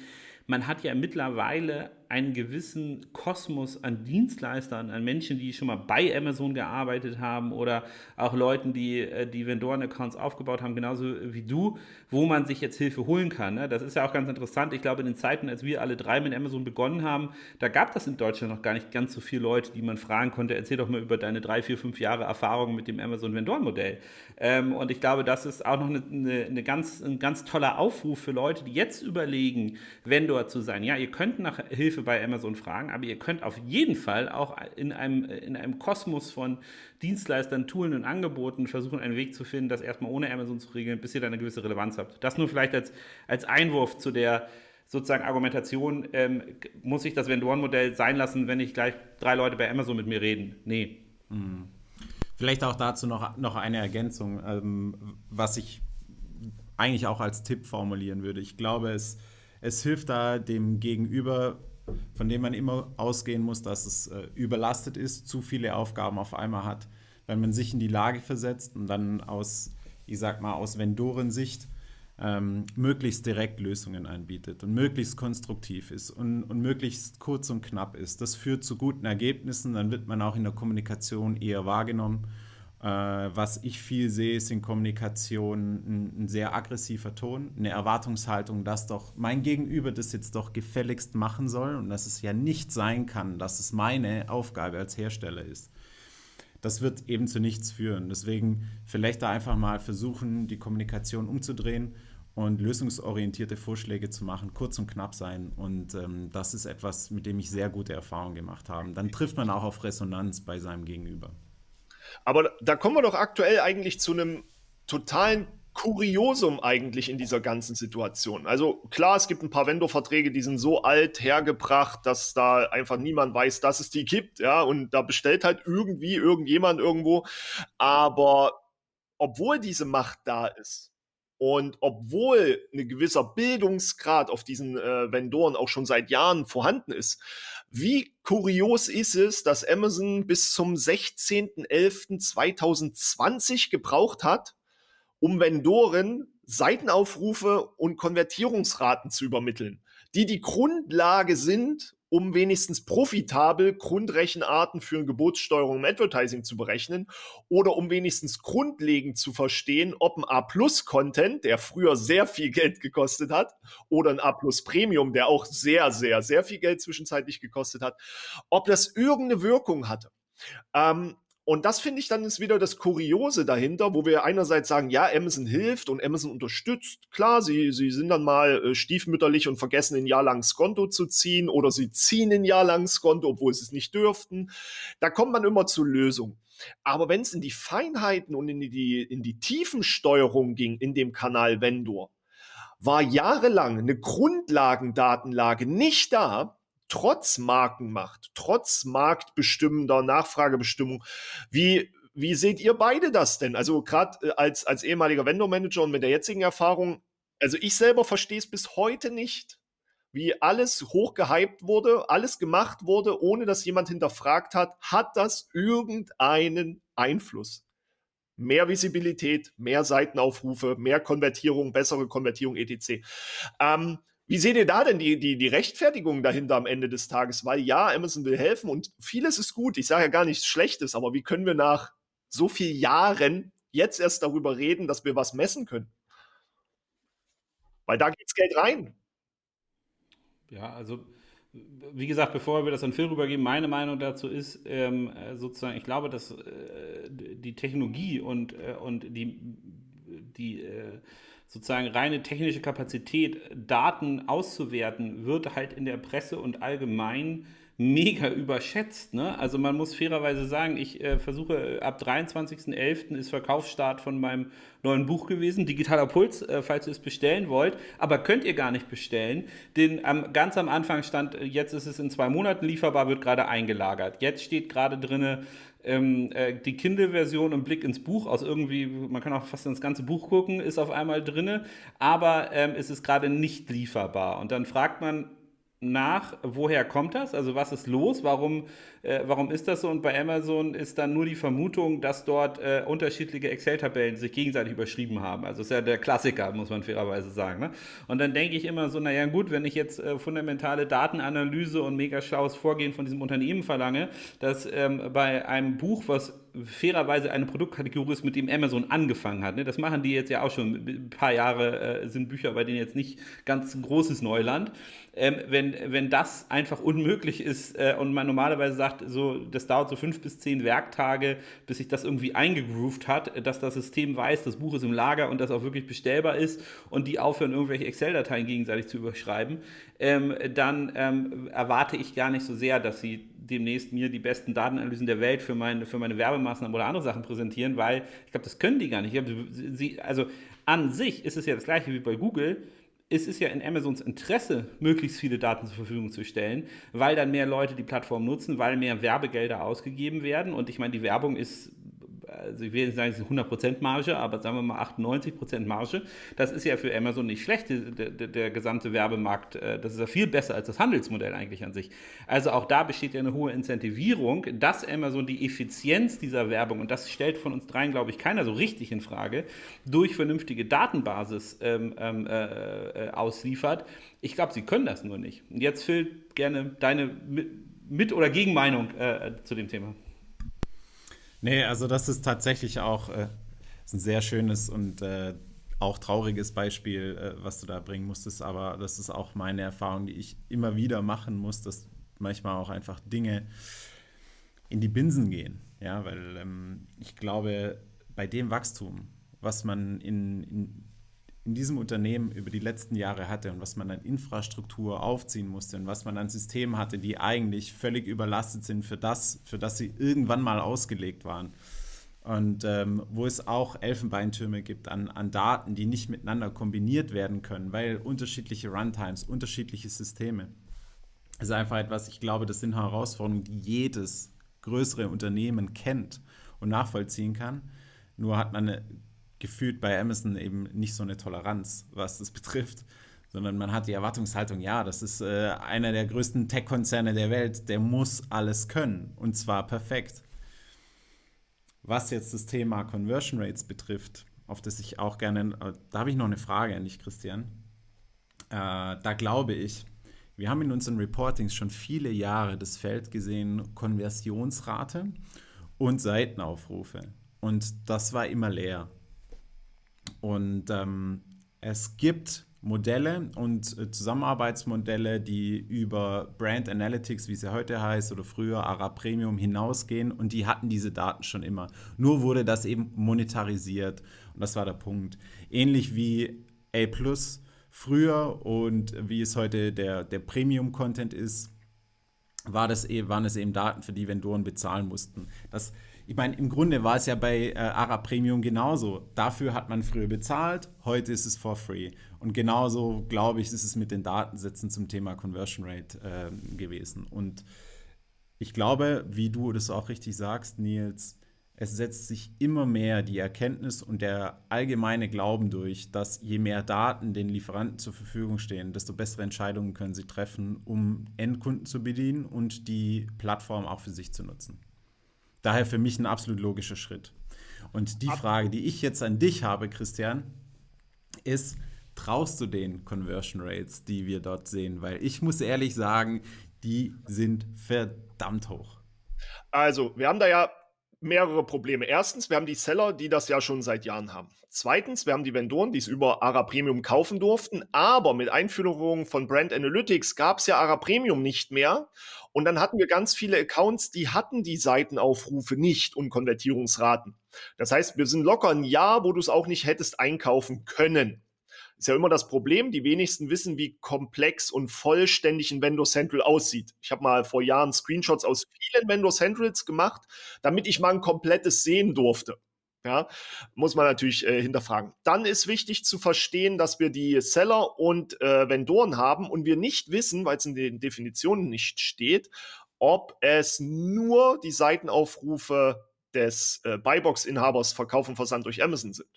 Speaker 2: man hat ja mittlerweile einen gewissen Kosmos an Dienstleistern, an Menschen, die schon mal bei Amazon gearbeitet haben oder auch Leuten, die äh, die Vendoren-Accounts aufgebaut haben, genauso wie du, wo man sich jetzt Hilfe holen kann. Ne? Das ist ja auch ganz interessant. Ich glaube, in den Zeiten, als wir alle drei mit Amazon begonnen haben, da gab das in Deutschland noch gar nicht ganz so viele Leute, die man fragen konnte, erzähl doch mal über deine drei, vier, fünf Jahre Erfahrung mit dem Amazon Vendoren-Modell. Ähm, und ich glaube, das ist auch noch eine, eine ganz, ein ganz toller Aufruf für Leute, die jetzt überlegen, Vendor zu sein. Ja, ihr könnt nach Hilfe Hilfe bei Amazon fragen, aber ihr könnt auf jeden Fall auch in einem, in einem Kosmos von Dienstleistern, Tools und Angeboten versuchen, einen Weg zu finden, das erstmal ohne Amazon zu regeln, bis ihr dann eine gewisse Relevanz habt. Das nur vielleicht als, als Einwurf zu der sozusagen Argumentation, ähm, muss ich das Vendoren-Modell sein lassen, wenn ich gleich drei Leute bei Amazon mit mir reden? Nee.
Speaker 1: Hm. Vielleicht auch dazu noch, noch eine Ergänzung, ähm, was ich eigentlich auch als Tipp formulieren würde. Ich glaube, es, es hilft da dem Gegenüber von dem man immer ausgehen muss, dass es äh, überlastet ist, zu viele Aufgaben auf einmal hat. Wenn man sich in die Lage versetzt und dann aus, ich sag mal, aus Vendorensicht ähm, möglichst direkt Lösungen anbietet und möglichst konstruktiv ist und, und möglichst kurz und knapp ist. Das führt zu guten Ergebnissen, dann wird man auch in der Kommunikation eher wahrgenommen. Äh, was ich viel sehe, ist in Kommunikation ein, ein, sehr aggressiver Ton, eine Erwartungshaltung, dass doch mein Gegenüber das jetzt doch gefälligst machen soll und dass es ja nicht sein kann, dass es meine Aufgabe als Hersteller ist das wird eben zu nichts führen. Deswegen vielleicht da einfach mal versuchen, die Kommunikation umzudrehen und lösungsorientierte Vorschläge zu machen, kurz und knapp sein. Und ähm, das ist etwas, mit dem ich sehr gute Erfahrungen gemacht habe. Dann trifft man auch auf Resonanz bei seinem Gegenüber.
Speaker 3: Aber da kommen wir doch aktuell eigentlich zu einem totalen Kuriosum eigentlich in dieser ganzen Situation. Also klar, es gibt ein paar Vendor-Verträge, die sind so alt hergebracht, dass da einfach niemand weiß, dass es die gibt, ja, und da bestellt halt irgendwie irgendjemand irgendwo. Aber obwohl diese Macht da ist und obwohl ein gewisser Bildungsgrad auf diesen äh, Vendoren auch schon seit Jahren vorhanden ist, wie kurios ist es, dass Amazon bis zum 16.11.2020 gebraucht hat, um Vendoren Seitenaufrufe und Konvertierungsraten zu übermitteln, die die Grundlage sind, um wenigstens profitabel Grundrechenarten für eine Gebotssteuerung im Advertising zu berechnen oder um wenigstens grundlegend zu verstehen, ob ein A-Plus-Content, der früher sehr viel Geld gekostet hat, oder ein A-Plus-Premium, der auch sehr, sehr, sehr viel Geld zwischenzeitlich gekostet hat, ob das irgendeine Wirkung hatte. Ähm, und das finde ich dann ist wieder das Kuriose dahinter, wo wir einerseits sagen, ja, Amazon hilft und Amazon unterstützt. Klar, sie, sie sind dann mal äh, stiefmütterlich und vergessen ein Jahr lang Skonto zu ziehen oder sie ziehen ein Jahr lang Skonto, obwohl sie es nicht dürften. Da kommt man immer zu Lösungen. Aber wenn es in die Feinheiten und in die, in die Tiefensteuerung ging in dem Kanal Vendor, war jahrelang eine Grundlagendatenlage nicht da, trotz Markenmacht, trotz marktbestimmender Nachfragebestimmung. Wie, wie seht ihr beide das denn? Also gerade äh, als, als ehemaliger Vendor-Manager und mit der jetzigen Erfahrung, also ich selber verstehe es bis heute nicht, wie alles hochgehypt wurde, alles gemacht wurde, ohne dass jemand hinterfragt hat, hat das irgendeinen Einfluss? Mehr Visibilität, mehr Seitenaufrufe, mehr Konvertierung, bessere Konvertierung, etc. Ähm, wie seht ihr da denn die, die, die Rechtfertigung dahinter am Ende des Tages? Weil ja, Amazon will helfen und vieles ist gut. Ich sage ja gar nichts Schlechtes, aber wie können wir nach so vielen Jahren jetzt erst darüber reden, dass wir was messen können? Weil da geht's Geld rein.
Speaker 2: Ja, also wie gesagt, bevor wir das an Phil rübergeben, meine Meinung dazu ist ähm, sozusagen, ich glaube, dass äh, die Technologie und, äh, und die, die äh, sozusagen reine technische Kapazität, Daten auszuwerten, wird halt in der Presse und allgemein mega überschätzt. Ne? Also man muss fairerweise sagen, ich äh, versuche ab 23.11. ist Verkaufsstart von meinem neuen Buch gewesen, Digitaler Puls, äh, falls ihr es bestellen wollt. Aber könnt ihr gar nicht bestellen, denn ähm, ganz am Anfang stand, äh, jetzt ist es in zwei Monaten lieferbar, wird gerade eingelagert. Jetzt steht gerade drinne, ähm, äh, die Kindle-Version und Blick ins Buch aus irgendwie, man kann auch fast ins ganze Buch gucken, ist auf einmal drinne, aber ähm, es ist gerade nicht lieferbar. Und dann fragt man, nach, woher kommt das? Also was ist los? Warum, äh, warum ist das so? Und bei Amazon ist dann nur die Vermutung, dass dort äh, unterschiedliche Excel-Tabellen sich gegenseitig überschrieben haben. Also ist ja der Klassiker, muss man fairerweise sagen. Ne? Und dann denke ich immer so, naja gut, wenn ich jetzt äh, fundamentale Datenanalyse und mega schlaues Vorgehen von diesem Unternehmen verlange, dass ähm, bei einem Buch, was fairerweise eine Produktkategorie ist, mit dem Amazon angefangen hat. Ne? Das machen die jetzt ja auch schon. Ein paar Jahre äh, sind Bücher bei denen jetzt nicht ganz großes Neuland. Ähm, wenn, wenn das einfach unmöglich ist äh, und man normalerweise sagt, so, das dauert so fünf bis zehn Werktage, bis sich das irgendwie eingegroovt hat, dass das System weiß, das Buch ist im Lager und das auch wirklich bestellbar ist und die aufhören, irgendwelche Excel-Dateien gegenseitig zu überschreiben, ähm, dann ähm, erwarte ich gar nicht so sehr, dass sie demnächst mir die besten Datenanalysen der Welt für meine, für meine Werbemaßnahmen oder andere Sachen präsentieren, weil ich glaube, das können die gar nicht. Glaub, sie, also an sich ist es ja das gleiche wie bei Google. Es ist ja in Amazons Interesse, möglichst viele Daten zur Verfügung zu stellen, weil dann mehr Leute die Plattform nutzen, weil mehr Werbegelder ausgegeben werden. Und ich meine, die Werbung ist also ich will nicht sagen, es ist 100% Marge, aber sagen wir mal 98% Marge. Das ist ja für Amazon nicht schlecht, der, der, der, gesamte Werbemarkt. Äh, das ist ja viel besser als das Handelsmodell eigentlich an sich. Also auch da besteht ja eine hohe Incentivierung, dass Amazon die Effizienz dieser Werbung, und das stellt von uns dreien, glaube ich, keiner so richtig in Frage, durch vernünftige Datenbasis ähm, ähm äh, äh, ausliefert. Ich glaube, sie können das nur nicht. Und jetzt, Phil, gerne deine Mit- oder Gegenmeinung äh, zu dem Thema.
Speaker 1: Nee, also das ist tatsächlich auch äh, ist ein sehr schönes und äh, auch trauriges Beispiel, äh, was du da bringen musstest. Aber das ist auch meine Erfahrung, die ich immer wieder machen muss, dass manchmal auch einfach Dinge in die Binsen gehen. Ja, weil ähm, ich glaube, bei dem Wachstum, was man in, in in diesem Unternehmen über die letzten Jahre hatte und was man an Infrastruktur aufziehen musste und was man an Systemen hatte, die eigentlich völlig überlastet sind für das, für das sie irgendwann mal ausgelegt waren. Und ähm, wo es auch Elfenbeintürme gibt an, an Daten, die nicht miteinander kombiniert werden können, weil unterschiedliche Runtimes, unterschiedliche Systeme. Das ist einfach etwas, ich glaube, das sind Herausforderungen, die jedes größere Unternehmen kennt und nachvollziehen kann. Nur hat man eine gefühlt bei Amazon eben nicht so eine Toleranz, was das betrifft, sondern man hat die Erwartungshaltung, ja, das ist äh, einer der größten Tech-Konzerne der Welt, der muss alles können und zwar perfekt. Was jetzt das Thema Conversion Rates betrifft, auf das ich auch gerne, äh, da habe ich noch eine Frage an dich, Christian. Äh, da glaube ich, wir haben in unseren Reportings schon viele Jahre das Feld gesehen, Konversionsrate und Seitenaufrufe. Und das war immer leer. Und ähm, es gibt Modelle und äh, Zusammenarbeitsmodelle, die über Brand Analytics, wie sie heute heißt, oder früher ARA Premium hinausgehen und die hatten diese Daten schon immer. Nur wurde das eben monetarisiert und das war der Punkt. Ähnlich wie A Plus früher und wie es heute der, der Premium-Content ist, war das, e, waren es eben Daten, für die Vendoren bezahlen mussten. Das ich meine, im Grunde war es ja bei äh, ARA Premium genauso. Dafür hat man früher bezahlt, heute ist es for free. Und genauso, glaube ich, ist es mit den Datensätzen zum Thema Conversion Rate äh, gewesen. Und ich glaube, wie du das auch richtig sagst, Nils, es setzt sich immer mehr die Erkenntnis und der allgemeine Glauben durch, dass je mehr Daten den Lieferanten zur Verfügung stehen, desto bessere Entscheidungen können sie treffen, um Endkunden zu bedienen und die Plattform auch für sich zu nutzen. Daher für mich ein absolut logischer Schritt. Und die Frage, die ich jetzt an dich habe, Christian, ist, traust du den Conversion Rates, die wir dort sehen? Weil ich muss ehrlich sagen, die sind verdammt hoch.
Speaker 3: Also, wir haben da ja mehrere Probleme. Erstens, wir haben die Seller, die das ja schon seit Jahren haben. Zweitens, wir haben die Vendoren, die es über ARA Premium kaufen durften, aber mit Einführung von Brand Analytics gab es ja ARA Premium nicht mehr. Und dann hatten wir ganz viele Accounts, die hatten die Seitenaufrufe nicht und Konvertierungsraten. Das heißt, wir sind locker ein Jahr, wo du es auch nicht hättest einkaufen können. Ist ja immer das Problem, die wenigsten wissen, wie komplex und vollständig ein Vendor Central aussieht. Ich habe mal vor Jahren Screenshots aus vielen Vendor Centrals gemacht, damit ich mal ein komplettes sehen durfte. Ja, muss man natürlich äh, hinterfragen. Dann ist wichtig zu verstehen, dass wir die Seller und äh, Vendoren haben und wir nicht wissen, weil es in den Definitionen nicht steht, ob es nur die Seitenaufrufe des äh, Buybox-Inhabers Verkauf und Versand durch Amazon sind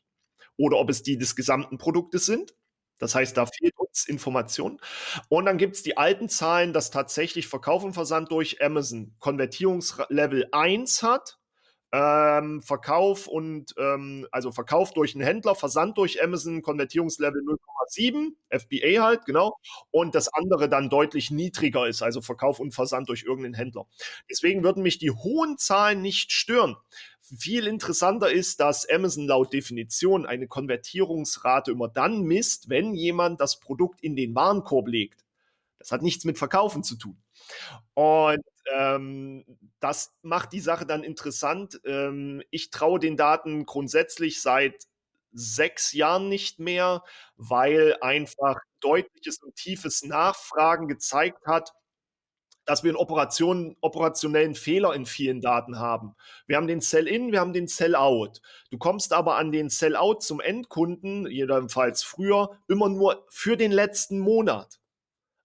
Speaker 3: oder ob es die des gesamten Produktes sind. Das heißt, da fehlt uns Information. Und dann gibt es die alten Zahlen, dass tatsächlich Verkauf und Versand durch Amazon Konvertierungslevel 1 hat ähm, Verkauf und ähm, also Verkauf durch einen Händler, Versand durch Amazon, Konvertierungslevel 0,7, FBA halt, genau, und das andere dann deutlich niedriger ist, also Verkauf und Versand durch irgendeinen Händler. Deswegen würden mich die hohen Zahlen nicht stören. Viel interessanter ist, dass Amazon laut Definition eine Konvertierungsrate immer dann misst, wenn jemand das Produkt in den Warenkorb legt. Das hat nichts mit Verkaufen zu tun. Und ähm, das macht die Sache dann interessant. Ähm, ich traue den Daten grundsätzlich seit sechs Jahren nicht mehr, weil einfach deutliches und tiefes Nachfragen gezeigt hat, dass wir einen Operation, operationellen Fehler in vielen Daten haben. Wir haben den Sell-In, wir haben den Sell-Out. Du kommst aber an den Sell-Out zum Endkunden, jedenfalls früher, immer nur für den letzten Monat.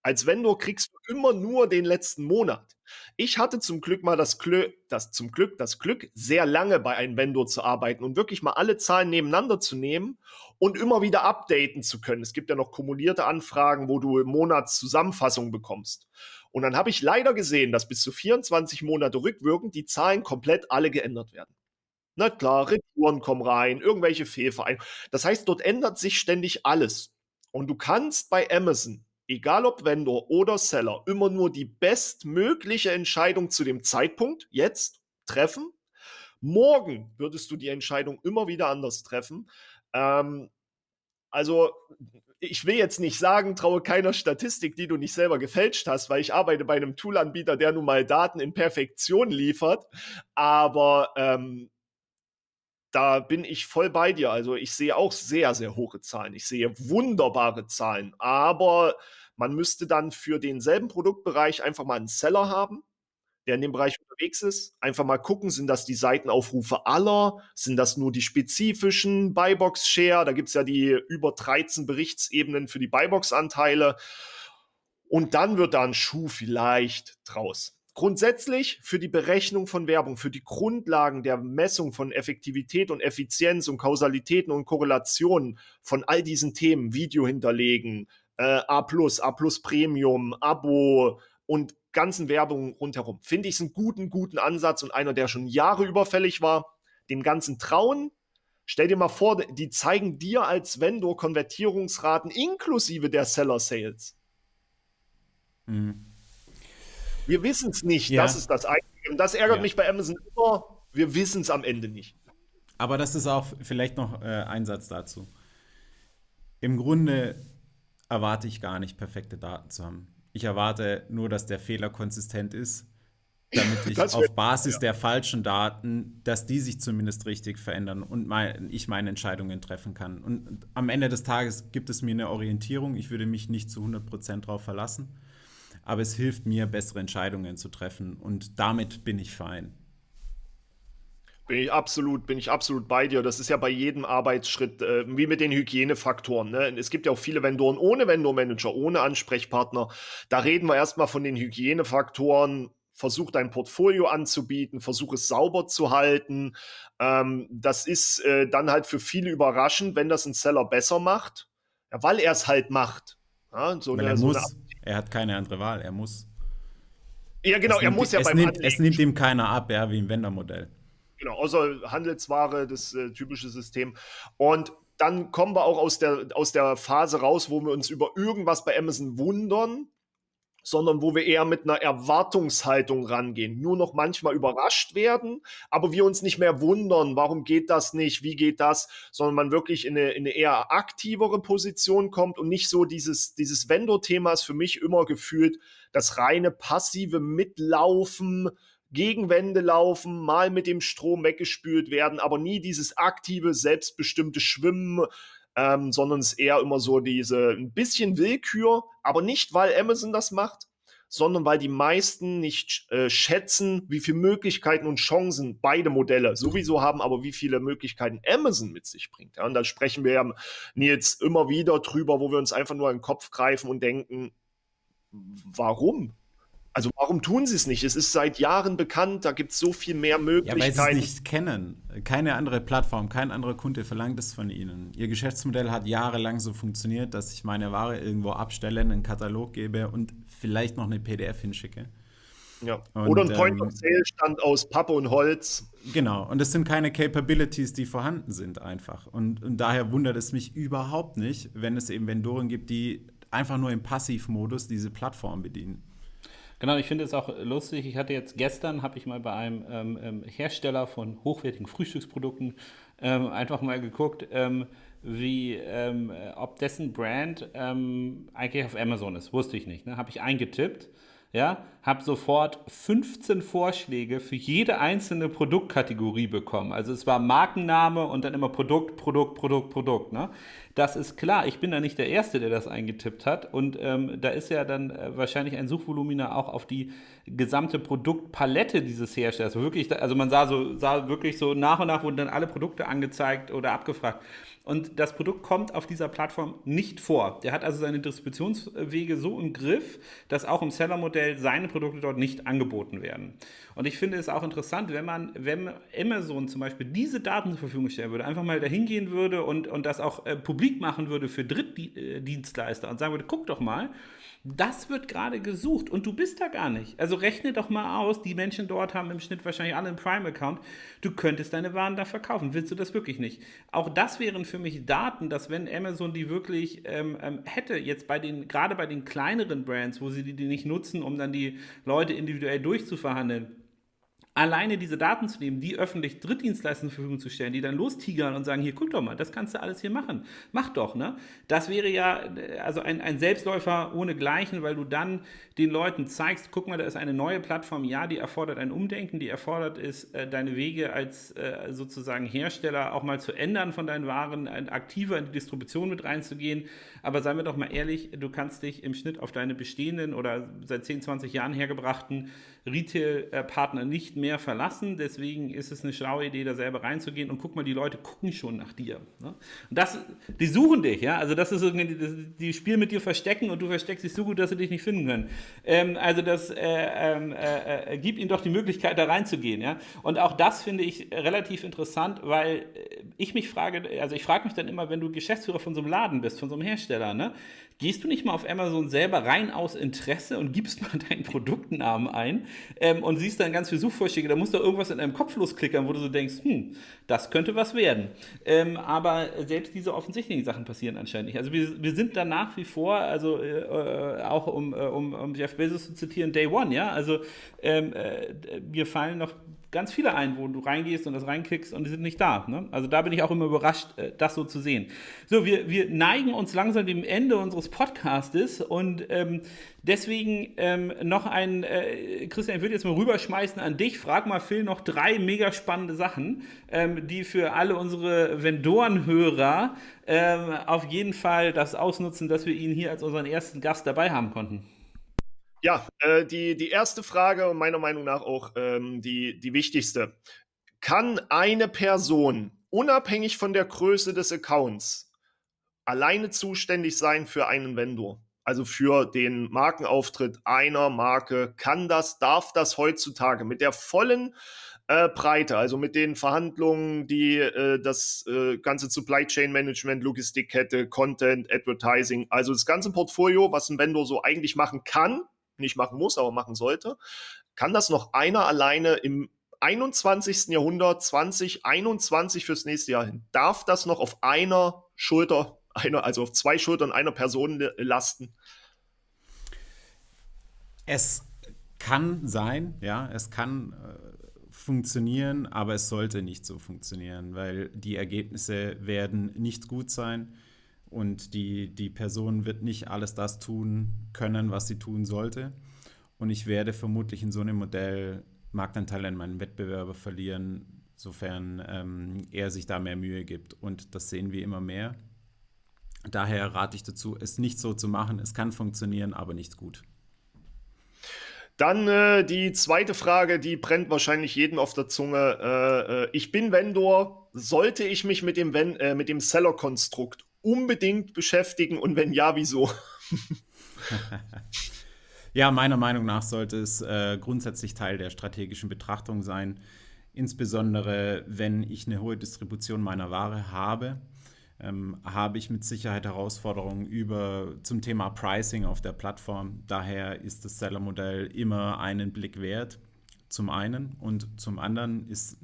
Speaker 3: Als Vendor kriegst du immer nur den letzten Monat. Ich hatte zum Glück mal das Glück, das zum Glück das Glück, sehr lange bei einem Vendor zu arbeiten und wirklich mal alle Zahlen nebeneinander zu nehmen und immer wieder updaten zu können. Es gibt ja noch kumulierte Anfragen, wo du Monatszusammenfassungen bekommst. Und dann habe ich leider gesehen, dass bis zu 24 Monate rückwirkend die Zahlen komplett alle geändert werden. Na klar, Retouren kommen rein, irgendwelche Fehlvereinbarungen. Das heißt, dort ändert sich ständig alles. Und du kannst bei Amazon egal ob Vendor oder Seller, immer nur die bestmögliche Entscheidung zu dem Zeitpunkt, jetzt, treffen. Morgen würdest du die Entscheidung immer wieder anders treffen. Ähm, also, ich will jetzt nicht sagen, traue keiner Statistik, die du nicht selber gefälscht hast, weil ich arbeite bei einem Toolanbieter, der nun mal Daten in Perfektion liefert. Aber ähm, da bin ich voll bei dir. Also ich sehe auch sehr, sehr hohe Zahlen. Ich sehe wunderbare Zahlen. Aber man müsste dann für denselben Produktbereich einfach mal einen Seller haben, der in dem Bereich unterwegs ist. Einfach mal gucken, sind das die Seitenaufrufe aller? Sind das nur die spezifischen Buybox-Share? Da gibt es ja die über 13 Berichtsebenen für die Buybox-Anteile. Und dann wird da ein Schuh vielleicht draus. Grundsätzlich für die Berechnung von Werbung, für die Grundlagen der Messung von Effektivität und Effizienz und Kausalitäten und Korrelationen von all diesen Themen, Video hinterlegen, äh, A+, A+, Premium, Abo und ganzen Werbungen rundherum, finde ich es einen guten, guten Ansatz und einer, der schon Jahre überfällig war. Dem Ganzen trauen. Stell dir mal vor, die zeigen dir als Vendor Konvertierungsraten inklusive der Seller Sales. Mhm. Wir wissen es nicht. Ja. Das ist das Einzige. Und das ärgert ja. mich bei Amazon immer. Wir wissen es am Ende nicht.
Speaker 1: Aber das ist auch vielleicht noch äh, ein Satz dazu. Im Grunde erwarte ich gar nicht, perfekte Daten zu haben. Ich erwarte nur, dass der Fehler konsistent ist, damit ich auf Basis ja. der falschen Daten, dass die sich zumindest richtig verändern und mein, ich meine Entscheidungen treffen kann. Und am Ende des Tages gibt es mir eine Orientierung. Ich würde mich nicht zu 100% darauf verlassen aber es hilft mir, bessere Entscheidungen zu treffen und damit bin ich fein.
Speaker 3: Bin ich absolut, bin ich absolut bei dir. Das ist ja bei jedem Arbeitsschritt, äh, wie mit den Hygienefaktoren. Ne? Es gibt ja auch viele Vendoren ohne Vendor-Manager, ohne Ansprechpartner. Da reden wir erstmal von den Hygienefaktoren. Versuch dein Portfolio anzubieten, versuch es sauber zu halten. Ähm, das ist äh, dann halt für viele überraschend, wenn das ein Seller besser macht, ja, weil er es halt macht.
Speaker 1: Ja, so eine, er muss. So er hat keine andere Wahl, er muss.
Speaker 3: Ja, genau, er muss ja
Speaker 1: es beim nimmt, Es nimmt ihm keiner ab, ja, wie im Wendermodell.
Speaker 3: Genau, außer Handelsware, das äh, typische System. Und dann kommen wir auch aus der, aus der Phase raus, wo wir uns über irgendwas bei Amazon wundern, sondern wo wir eher mit einer Erwartungshaltung rangehen. Nur noch manchmal überrascht werden, aber wir uns nicht mehr wundern, warum geht das nicht, wie geht das, sondern man wirklich in eine, in eine eher aktivere Position kommt und nicht so dieses, dieses Vendor-Thema ist für mich immer gefühlt das reine passive Mitlaufen, gegen Wände laufen, mal mit dem Strom weggespült werden, aber nie dieses aktive, selbstbestimmte Schwimmen, ähm, sondern es ist eher immer so diese ein bisschen Willkür, aber nicht, weil Amazon das macht, sondern weil die meisten nicht äh, schätzen, wie viele Möglichkeiten und Chancen beide Modelle sowieso haben, aber wie viele Möglichkeiten Amazon mit sich bringt. Ja, und da sprechen wir Nils immer wieder drüber, wo wir uns einfach nur an den Kopf greifen und denken, warum? Also warum tun sie es nicht? Es ist seit Jahren bekannt, da gibt es so viel mehr Möglichkeiten. Ja, weil
Speaker 1: sie es nicht kennen. Keine andere Plattform, kein anderer Kunde verlangt es von ihnen. Ihr Geschäftsmodell hat jahrelang so funktioniert, dass ich meine Ware irgendwo abstelle, einen Katalog gebe und vielleicht noch eine PDF hinschicke.
Speaker 3: Ja. Und, Oder ein Point ähm, aus Pappe und Holz.
Speaker 1: Genau, und es sind keine Capabilities, die vorhanden sind einfach. Und, und daher wundert es mich überhaupt nicht, wenn es eben Vendoren gibt, die einfach nur im Passivmodus diese Plattform bedienen.
Speaker 2: Genau, ich finde es auch lustig. Ich hatte jetzt gestern, habe ich mal bei einem ähm, ähm, Hersteller von hochwertigen Frühstücksprodukten ähm, einfach mal geguckt, ähm, wie, ähm, ob dessen Brand ähm, eigentlich auf Amazon ist. Wusste ich nicht. Ne? Habe ich eingetippt. Ja, habe sofort 15 Vorschläge für jede einzelne Produktkategorie bekommen. Also es war Markenname und dann immer Produkt, Produkt, Produkt, Produkt. Ne? Das ist klar, ich bin da nicht der Erste, der das eingetippt hat. Und ähm, da ist ja dann äh, wahrscheinlich ein Suchvolumina auch auf die gesamte Produktpalette dieses Herstellers. Wirklich, also man sah so, sah wirklich so nach und nach wurden dann alle Produkte angezeigt oder abgefragt und das Produkt kommt auf dieser Plattform nicht vor. Der hat also seine Distributionswege so im Griff, dass auch im Seller-Modell seine Produkte dort nicht angeboten werden. Und ich finde es auch interessant, wenn man, wenn Amazon zum Beispiel diese Daten zur Verfügung stellen würde, einfach mal dahin gehen würde und, und das auch äh, publik machen würde für Drittdienstleister und sagen würde, guck doch mal, das wird gerade gesucht und du bist da gar nicht. Also rechne doch mal aus, die Menschen dort haben im Schnitt wahrscheinlich alle einen Prime-Account. Du könntest deine Waren da verkaufen. Willst du das wirklich nicht? Auch das wären für mich Daten, dass wenn Amazon die wirklich ähm, ähm, hätte, jetzt bei den, gerade bei den kleineren Brands, wo sie die, die nicht nutzen, um dann die Leute individuell durchzuverhandeln, alleine diese Daten zu nehmen, die öffentlich Drittdienstleistern zur Verfügung zu stellen, die dann lostigern und sagen, hier, guck doch mal, das kannst du alles hier machen. Mach doch, ne? Das wäre ja also ein, ein Selbstläufer ohne Gleichen, weil du dann den Leuten zeigst, guck mal, da ist eine neue Plattform, ja, die erfordert ein Umdenken, die erfordert ist, äh, deine Wege als äh, sozusagen Hersteller auch mal zu ändern von deinen Waren, aktiver in die Distribution mit reinzugehen. Aber seien wir doch mal ehrlich, du kannst dich im Schnitt auf deine bestehenden oder seit 10, 20 Jahren hergebrachten Retail-Partner nicht mehr verlassen. Deswegen ist es eine schlaue Idee, da selber reinzugehen und guck mal, die Leute gucken schon nach dir. Ne? Und das, die suchen dich, ja. Also das ist irgendwie, die spielen mit dir verstecken und du versteckst dich so gut, dass sie dich nicht finden können. Ähm, also das äh, ähm, äh, äh, gibt ihnen doch die Möglichkeit, da reinzugehen, ja. Und auch das finde ich relativ interessant, weil ich mich frage, also ich frage mich dann immer, wenn du Geschäftsführer von so einem Laden bist, von so einem Hersteller, ne? Gehst du nicht mal auf Amazon selber rein aus Interesse und gibst mal deinen Produktnamen ein ähm, und siehst dann ganz viele Suchvorschläge? Da musst du irgendwas in deinem Kopf losklickern, wo du so denkst, hm, das könnte was werden. Ähm, aber selbst diese offensichtlichen Sachen passieren anscheinend nicht. Also wir, wir sind da nach wie vor, also äh, äh auch um, äh, um, um Jeff Bezos zu zitieren, Day One, ja. Also ähm, äh, wir fallen noch ganz viele ein, wo du reingehst und das reinklickst und die sind nicht da. Ne? Also da bin ich auch immer überrascht, äh, das so zu sehen. So, wir, wir neigen uns langsam dem Ende unseres Podcastes und ähm, deswegen ähm, noch ein, äh, Christian, ich würde jetzt mal rüberschmeißen an dich. Frag mal Phil noch drei mega spannende Sachen, ähm, die für alle unsere Vendorenhörer ähm, auf jeden Fall das ausnutzen, dass wir ihn hier als unseren ersten Gast dabei haben konnten.
Speaker 3: Ja, äh, die, die erste Frage und meiner Meinung nach auch ähm, die, die wichtigste. Kann eine Person unabhängig von der Größe des Accounts alleine zuständig sein für einen Vendor? Also für den Markenauftritt einer Marke. Kann das, darf das heutzutage mit der vollen äh, Breite, also mit den Verhandlungen, die äh, das äh, ganze Supply Chain Management, Logistikkette, Content, Advertising, also das ganze Portfolio, was ein Vendor so eigentlich machen kann, nicht machen muss, aber machen sollte, kann das noch einer alleine im 21. Jahrhundert 2021 fürs nächste Jahr hin? Darf das noch auf einer Schulter, einer, also auf zwei Schultern einer Person lasten?
Speaker 1: Es kann sein, ja, es kann äh, funktionieren, aber es sollte nicht so funktionieren, weil die Ergebnisse werden nicht gut sein und die, die Person wird nicht alles das tun können, was sie tun sollte. Und ich werde vermutlich in so einem Modell Marktanteile an meinen Wettbewerber verlieren, sofern ähm, er sich da mehr Mühe gibt. Und das sehen wir immer mehr. Daher rate ich dazu, es nicht so zu machen. Es kann funktionieren, aber nicht gut.
Speaker 3: Dann äh, die zweite Frage, die brennt wahrscheinlich jedem auf der Zunge. Äh, äh, ich bin Vendor. Sollte ich mich mit dem, äh, mit dem Seller-Konstrukt unbedingt beschäftigen und wenn ja, wieso?
Speaker 1: ja, meiner Meinung nach sollte es äh, grundsätzlich Teil der strategischen Betrachtung sein, insbesondere wenn ich eine hohe Distribution meiner Ware habe. Ähm, habe ich mit Sicherheit Herausforderungen über zum Thema Pricing auf der Plattform. Daher ist das Seller-Modell immer einen Blick wert. Zum einen und zum anderen ist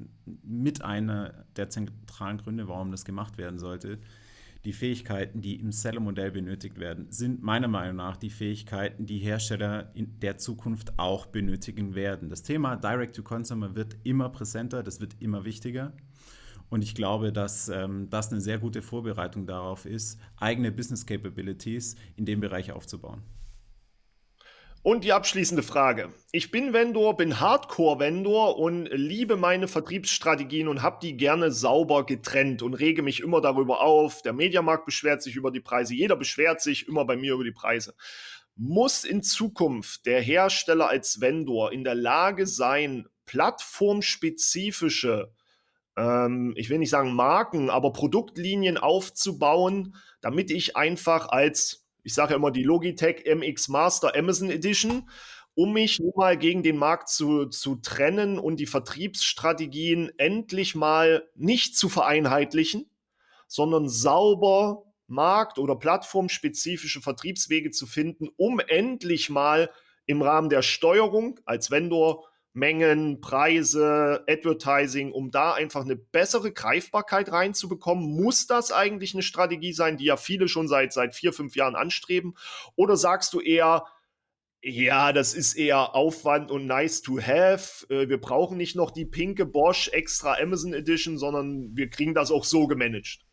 Speaker 1: mit einer der zentralen Gründe, warum das gemacht werden sollte, die Fähigkeiten, die im Seller-Modell benötigt werden, sind meiner Meinung nach die Fähigkeiten, die Hersteller in der Zukunft auch benötigen werden. Das Thema Direct-to-Consumer wird immer präsenter, das wird immer wichtiger. Und ich glaube, dass ähm, das eine sehr gute Vorbereitung darauf ist, eigene Business Capabilities in dem Bereich aufzubauen.
Speaker 3: Und die abschließende Frage. Ich bin Vendor, bin Hardcore-Vendor und liebe meine Vertriebsstrategien und habe die gerne sauber getrennt und rege mich immer darüber auf. Der Mediamarkt beschwert sich über die Preise, jeder beschwert sich immer bei mir über die Preise. Muss in Zukunft der Hersteller als Vendor in der Lage sein, plattformspezifische, ähm, ich will nicht sagen Marken, aber Produktlinien aufzubauen, damit ich einfach als ich sage ja immer die Logitech MX Master Amazon Edition, um mich nun mal gegen den Markt zu, zu trennen und die Vertriebsstrategien endlich mal nicht zu vereinheitlichen, sondern sauber markt- oder plattformspezifische Vertriebswege zu finden, um endlich mal im Rahmen der Steuerung als Vendor Mengen, Preise, Advertising, um da einfach eine bessere Greifbarkeit reinzubekommen? Muss das eigentlich eine Strategie sein, die ja viele schon seit, seit vier, fünf Jahren anstreben? Oder sagst du eher, ja, das ist eher Aufwand und nice to have. Äh, wir brauchen nicht noch die pinke Bosch extra Amazon Edition, sondern wir kriegen das auch so gemanagt.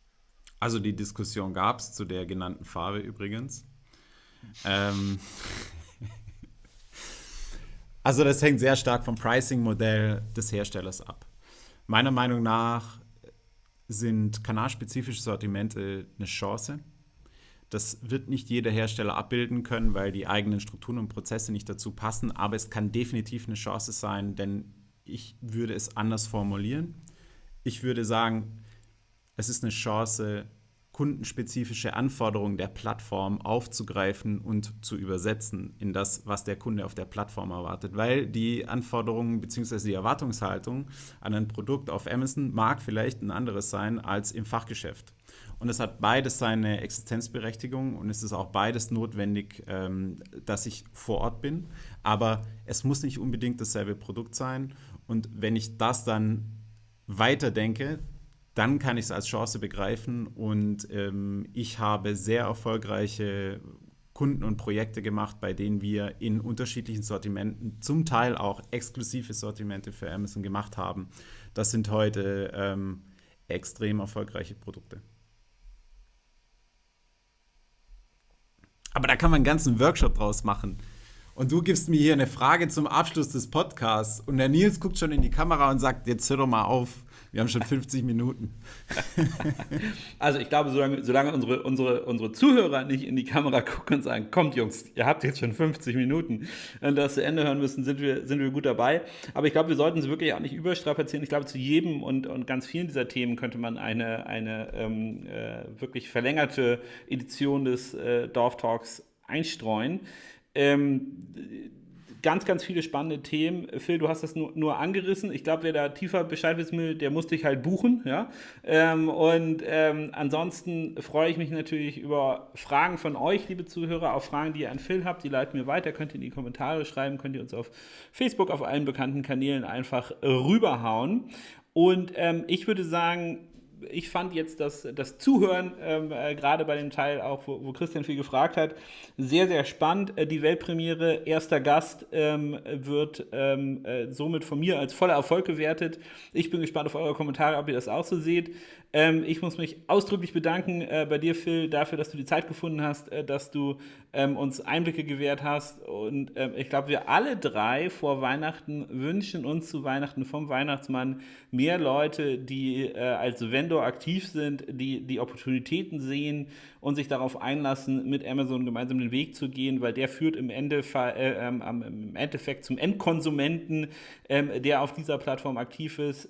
Speaker 1: Also die Diskussion gab es zu der genannten Farbe übrigens. ähm, also das hängt sehr stark vom Pricing-Modell des Herstellers ab. Meiner Meinung nach sind kanalspezifische Sortimente eine Chance. Das wird nicht jeder Hersteller abbilden können, weil die eigenen Strukturen und Prozesse nicht dazu passen, aber es kann definitiv eine Chance sein, denn ich würde es anders formulieren. Ich würde sagen, es ist eine Chance, kundenspezifische Anforderungen der Plattform aufzugreifen und zu übersetzen in das, was der Kunde auf der Plattform erwartet. Weil die Anforderungen bzw. die Erwartungshaltung an ein Produkt auf Amazon mag vielleicht ein anderes sein als im Fachgeschäft. Und es hat beides seine Existenzberechtigung und es ist auch beides notwendig, ähm, dass ich vor Ort bin. Aber es muss nicht unbedingt dasselbe Produkt sein. Und wenn ich das dann weiterdenke, dann kann ich es als Chance begreifen und ähm, ich habe sehr erfolgreiche Kunden und Projekte gemacht, bei denen wir in unterschiedlichen Sortimenten, zum Teil auch exklusive Sortimente für Amazon gemacht haben. Das sind heute ähm, extrem erfolgreiche Produkte. Aber da kann man einen ganzen Workshop draus machen. Und du gibst mir hier eine Frage zum Abschluss des Podcasts und der Nils guckt schon in die Kamera und sagt, jetzt hör doch mal auf. Wir haben schon 50 Minuten.
Speaker 2: Also ich glaube, solange, solange, unsere, unsere, unsere Zuhörer nicht in die Kamera gucken und sagen, kommt Jungs, ihr habt jetzt schon 50 Minuten und das zu Ende hören müssen, sind wir, sind wir gut dabei. Aber ich glaube, wir sollten es wirklich auch nicht überstrapazieren. Ich glaube, zu jedem und, und ganz vielen dieser Themen könnte man eine, eine ähm, äh, wirklich verlängerte Edition des äh, Dorf Talks einstreuen. Ähm, ganz, ganz viele spannende Themen. Phil, du hast das nur, nur angerissen. Ich glaube, wer da tiefer Bescheid wissen will, der muss dich halt buchen. Ja? Ähm, und ähm, ansonsten freue ich mich natürlich über Fragen von euch, liebe Zuhörer, auch Fragen, die ihr an Phil habt. Die leiten mir weiter. Könnt ihr in die Kommentare schreiben, könnt ihr uns auf Facebook, auf allen bekannten Kanälen einfach rüberhauen. Und ähm, ich würde sagen, ich fand jetzt das, das Zuhören, ähm, äh, gerade bei dem Teil auch, wo, wo, Christian viel gefragt hat, sehr, sehr spannend. Äh, die Weltpremiere, erster Gast, ähm, wird ähm, äh, somit von mir als voller Erfolg gewertet. Ich bin gespannt auf eure Kommentare, ob ihr das auch so seht. Ähm, ich muss mich ausdrücklich bedanken äh, bei dir, Phil, dafür, dass du die Zeit gefunden hast, äh, dass du ähm, uns Einblicke gewährt hast. Und ähm, ich glaube, wir alle drei vor Weihnachten wünschen uns zu Weihnachten vom Weihnachtsmann mehr Leute, die äh, als Vendor aktiv sind, die die Opportunitäten sehen und sich darauf einlassen, mit Amazon gemeinsam den Weg zu gehen, weil der führt im, Endeffekt, äh, ähm, im Endeffekt zum Endkonsumenten, ähm, der auf dieser Plattform aktiv ist.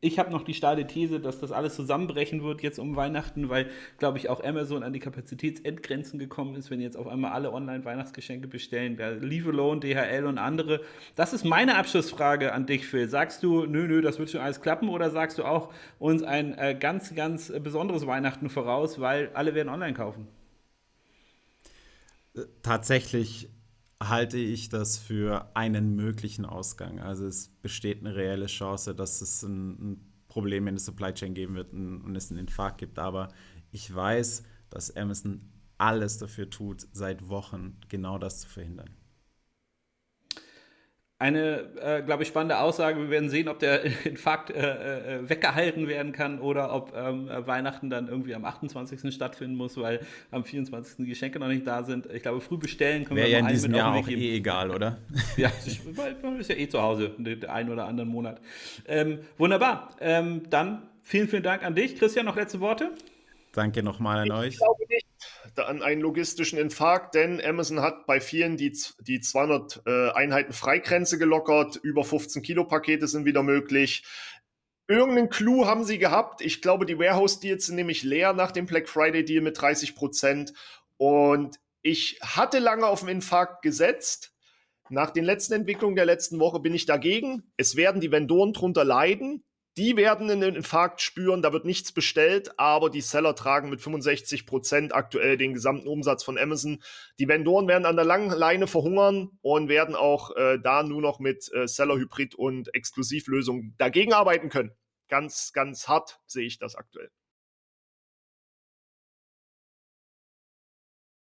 Speaker 2: Ich habe noch die steile These, dass das alles zusammenbrechen wird jetzt um Weihnachten, weil, glaube ich, auch Amazon an die Kapazitätsendgrenzen gekommen ist, wenn jetzt auf einmal alle Online-Weihnachtsgeschenke bestellen, der Leave Alone, DHL und andere. Das ist meine Abschlussfrage an dich, Phil. Sagst du, nö, nö, das wird schon alles klappen oder sagst du auch uns ein äh, ganz, ganz besonderes Weihnachten voraus, weil alle werden online kaufen?
Speaker 1: Tatsächlich halte ich das für einen möglichen Ausgang. Also es besteht eine reelle Chance, dass es ein, ein Problem in der Supply Chain geben wird und, und es einen Infarkt gibt. Aber ich weiß, dass Amazon alles dafür tut, seit Wochen genau das zu verhindern.
Speaker 2: Eine, äh, glaube ich, spannende Aussage. Wir werden sehen, ob der Infarkt äh, äh, weggehalten werden kann oder ob ähm, Weihnachten dann irgendwie am 28. stattfinden muss, weil am 24. die Geschenke noch nicht da sind. Ich glaube, früh bestellen
Speaker 1: können Wäre wir ja in diesem Jahr auch geben. eh egal, oder?
Speaker 2: ja, man ist ja eh zu Hause, den einen oder anderen Monat. Ähm, wunderbar. Ähm, dann vielen, vielen Dank an dich. Christian, noch letzte Worte?
Speaker 1: Danke nochmal an
Speaker 3: ich
Speaker 1: euch.
Speaker 3: Ich glaube nicht an einen logistischen Infarkt, denn Amazon hat bei vielen die, die 200 äh, Einheiten Freigrenze gelockert. Über 15 Kilo Pakete sind wieder möglich. Irgendeinen Clou haben sie gehabt. Ich glaube, die Warehouse-Deals sind nämlich leer nach dem Black Friday-Deal mit 30 Prozent. Und ich hatte lange auf den Infarkt gesetzt. Nach den letzten Entwicklungen der letzten Woche bin ich dagegen. Es werden die Vendoren drunter leiden. Die werden einen Infarkt spüren, da wird nichts bestellt, aber die Seller tragen mit 65 Prozent aktuell den gesamten Umsatz von Amazon. Die Vendoren werden an der langen Leine verhungern und werden auch äh, da nur noch mit äh, Seller-Hybrid und Exklusivlösungen dagegen arbeiten können. Ganz, ganz hart sehe ich das aktuell.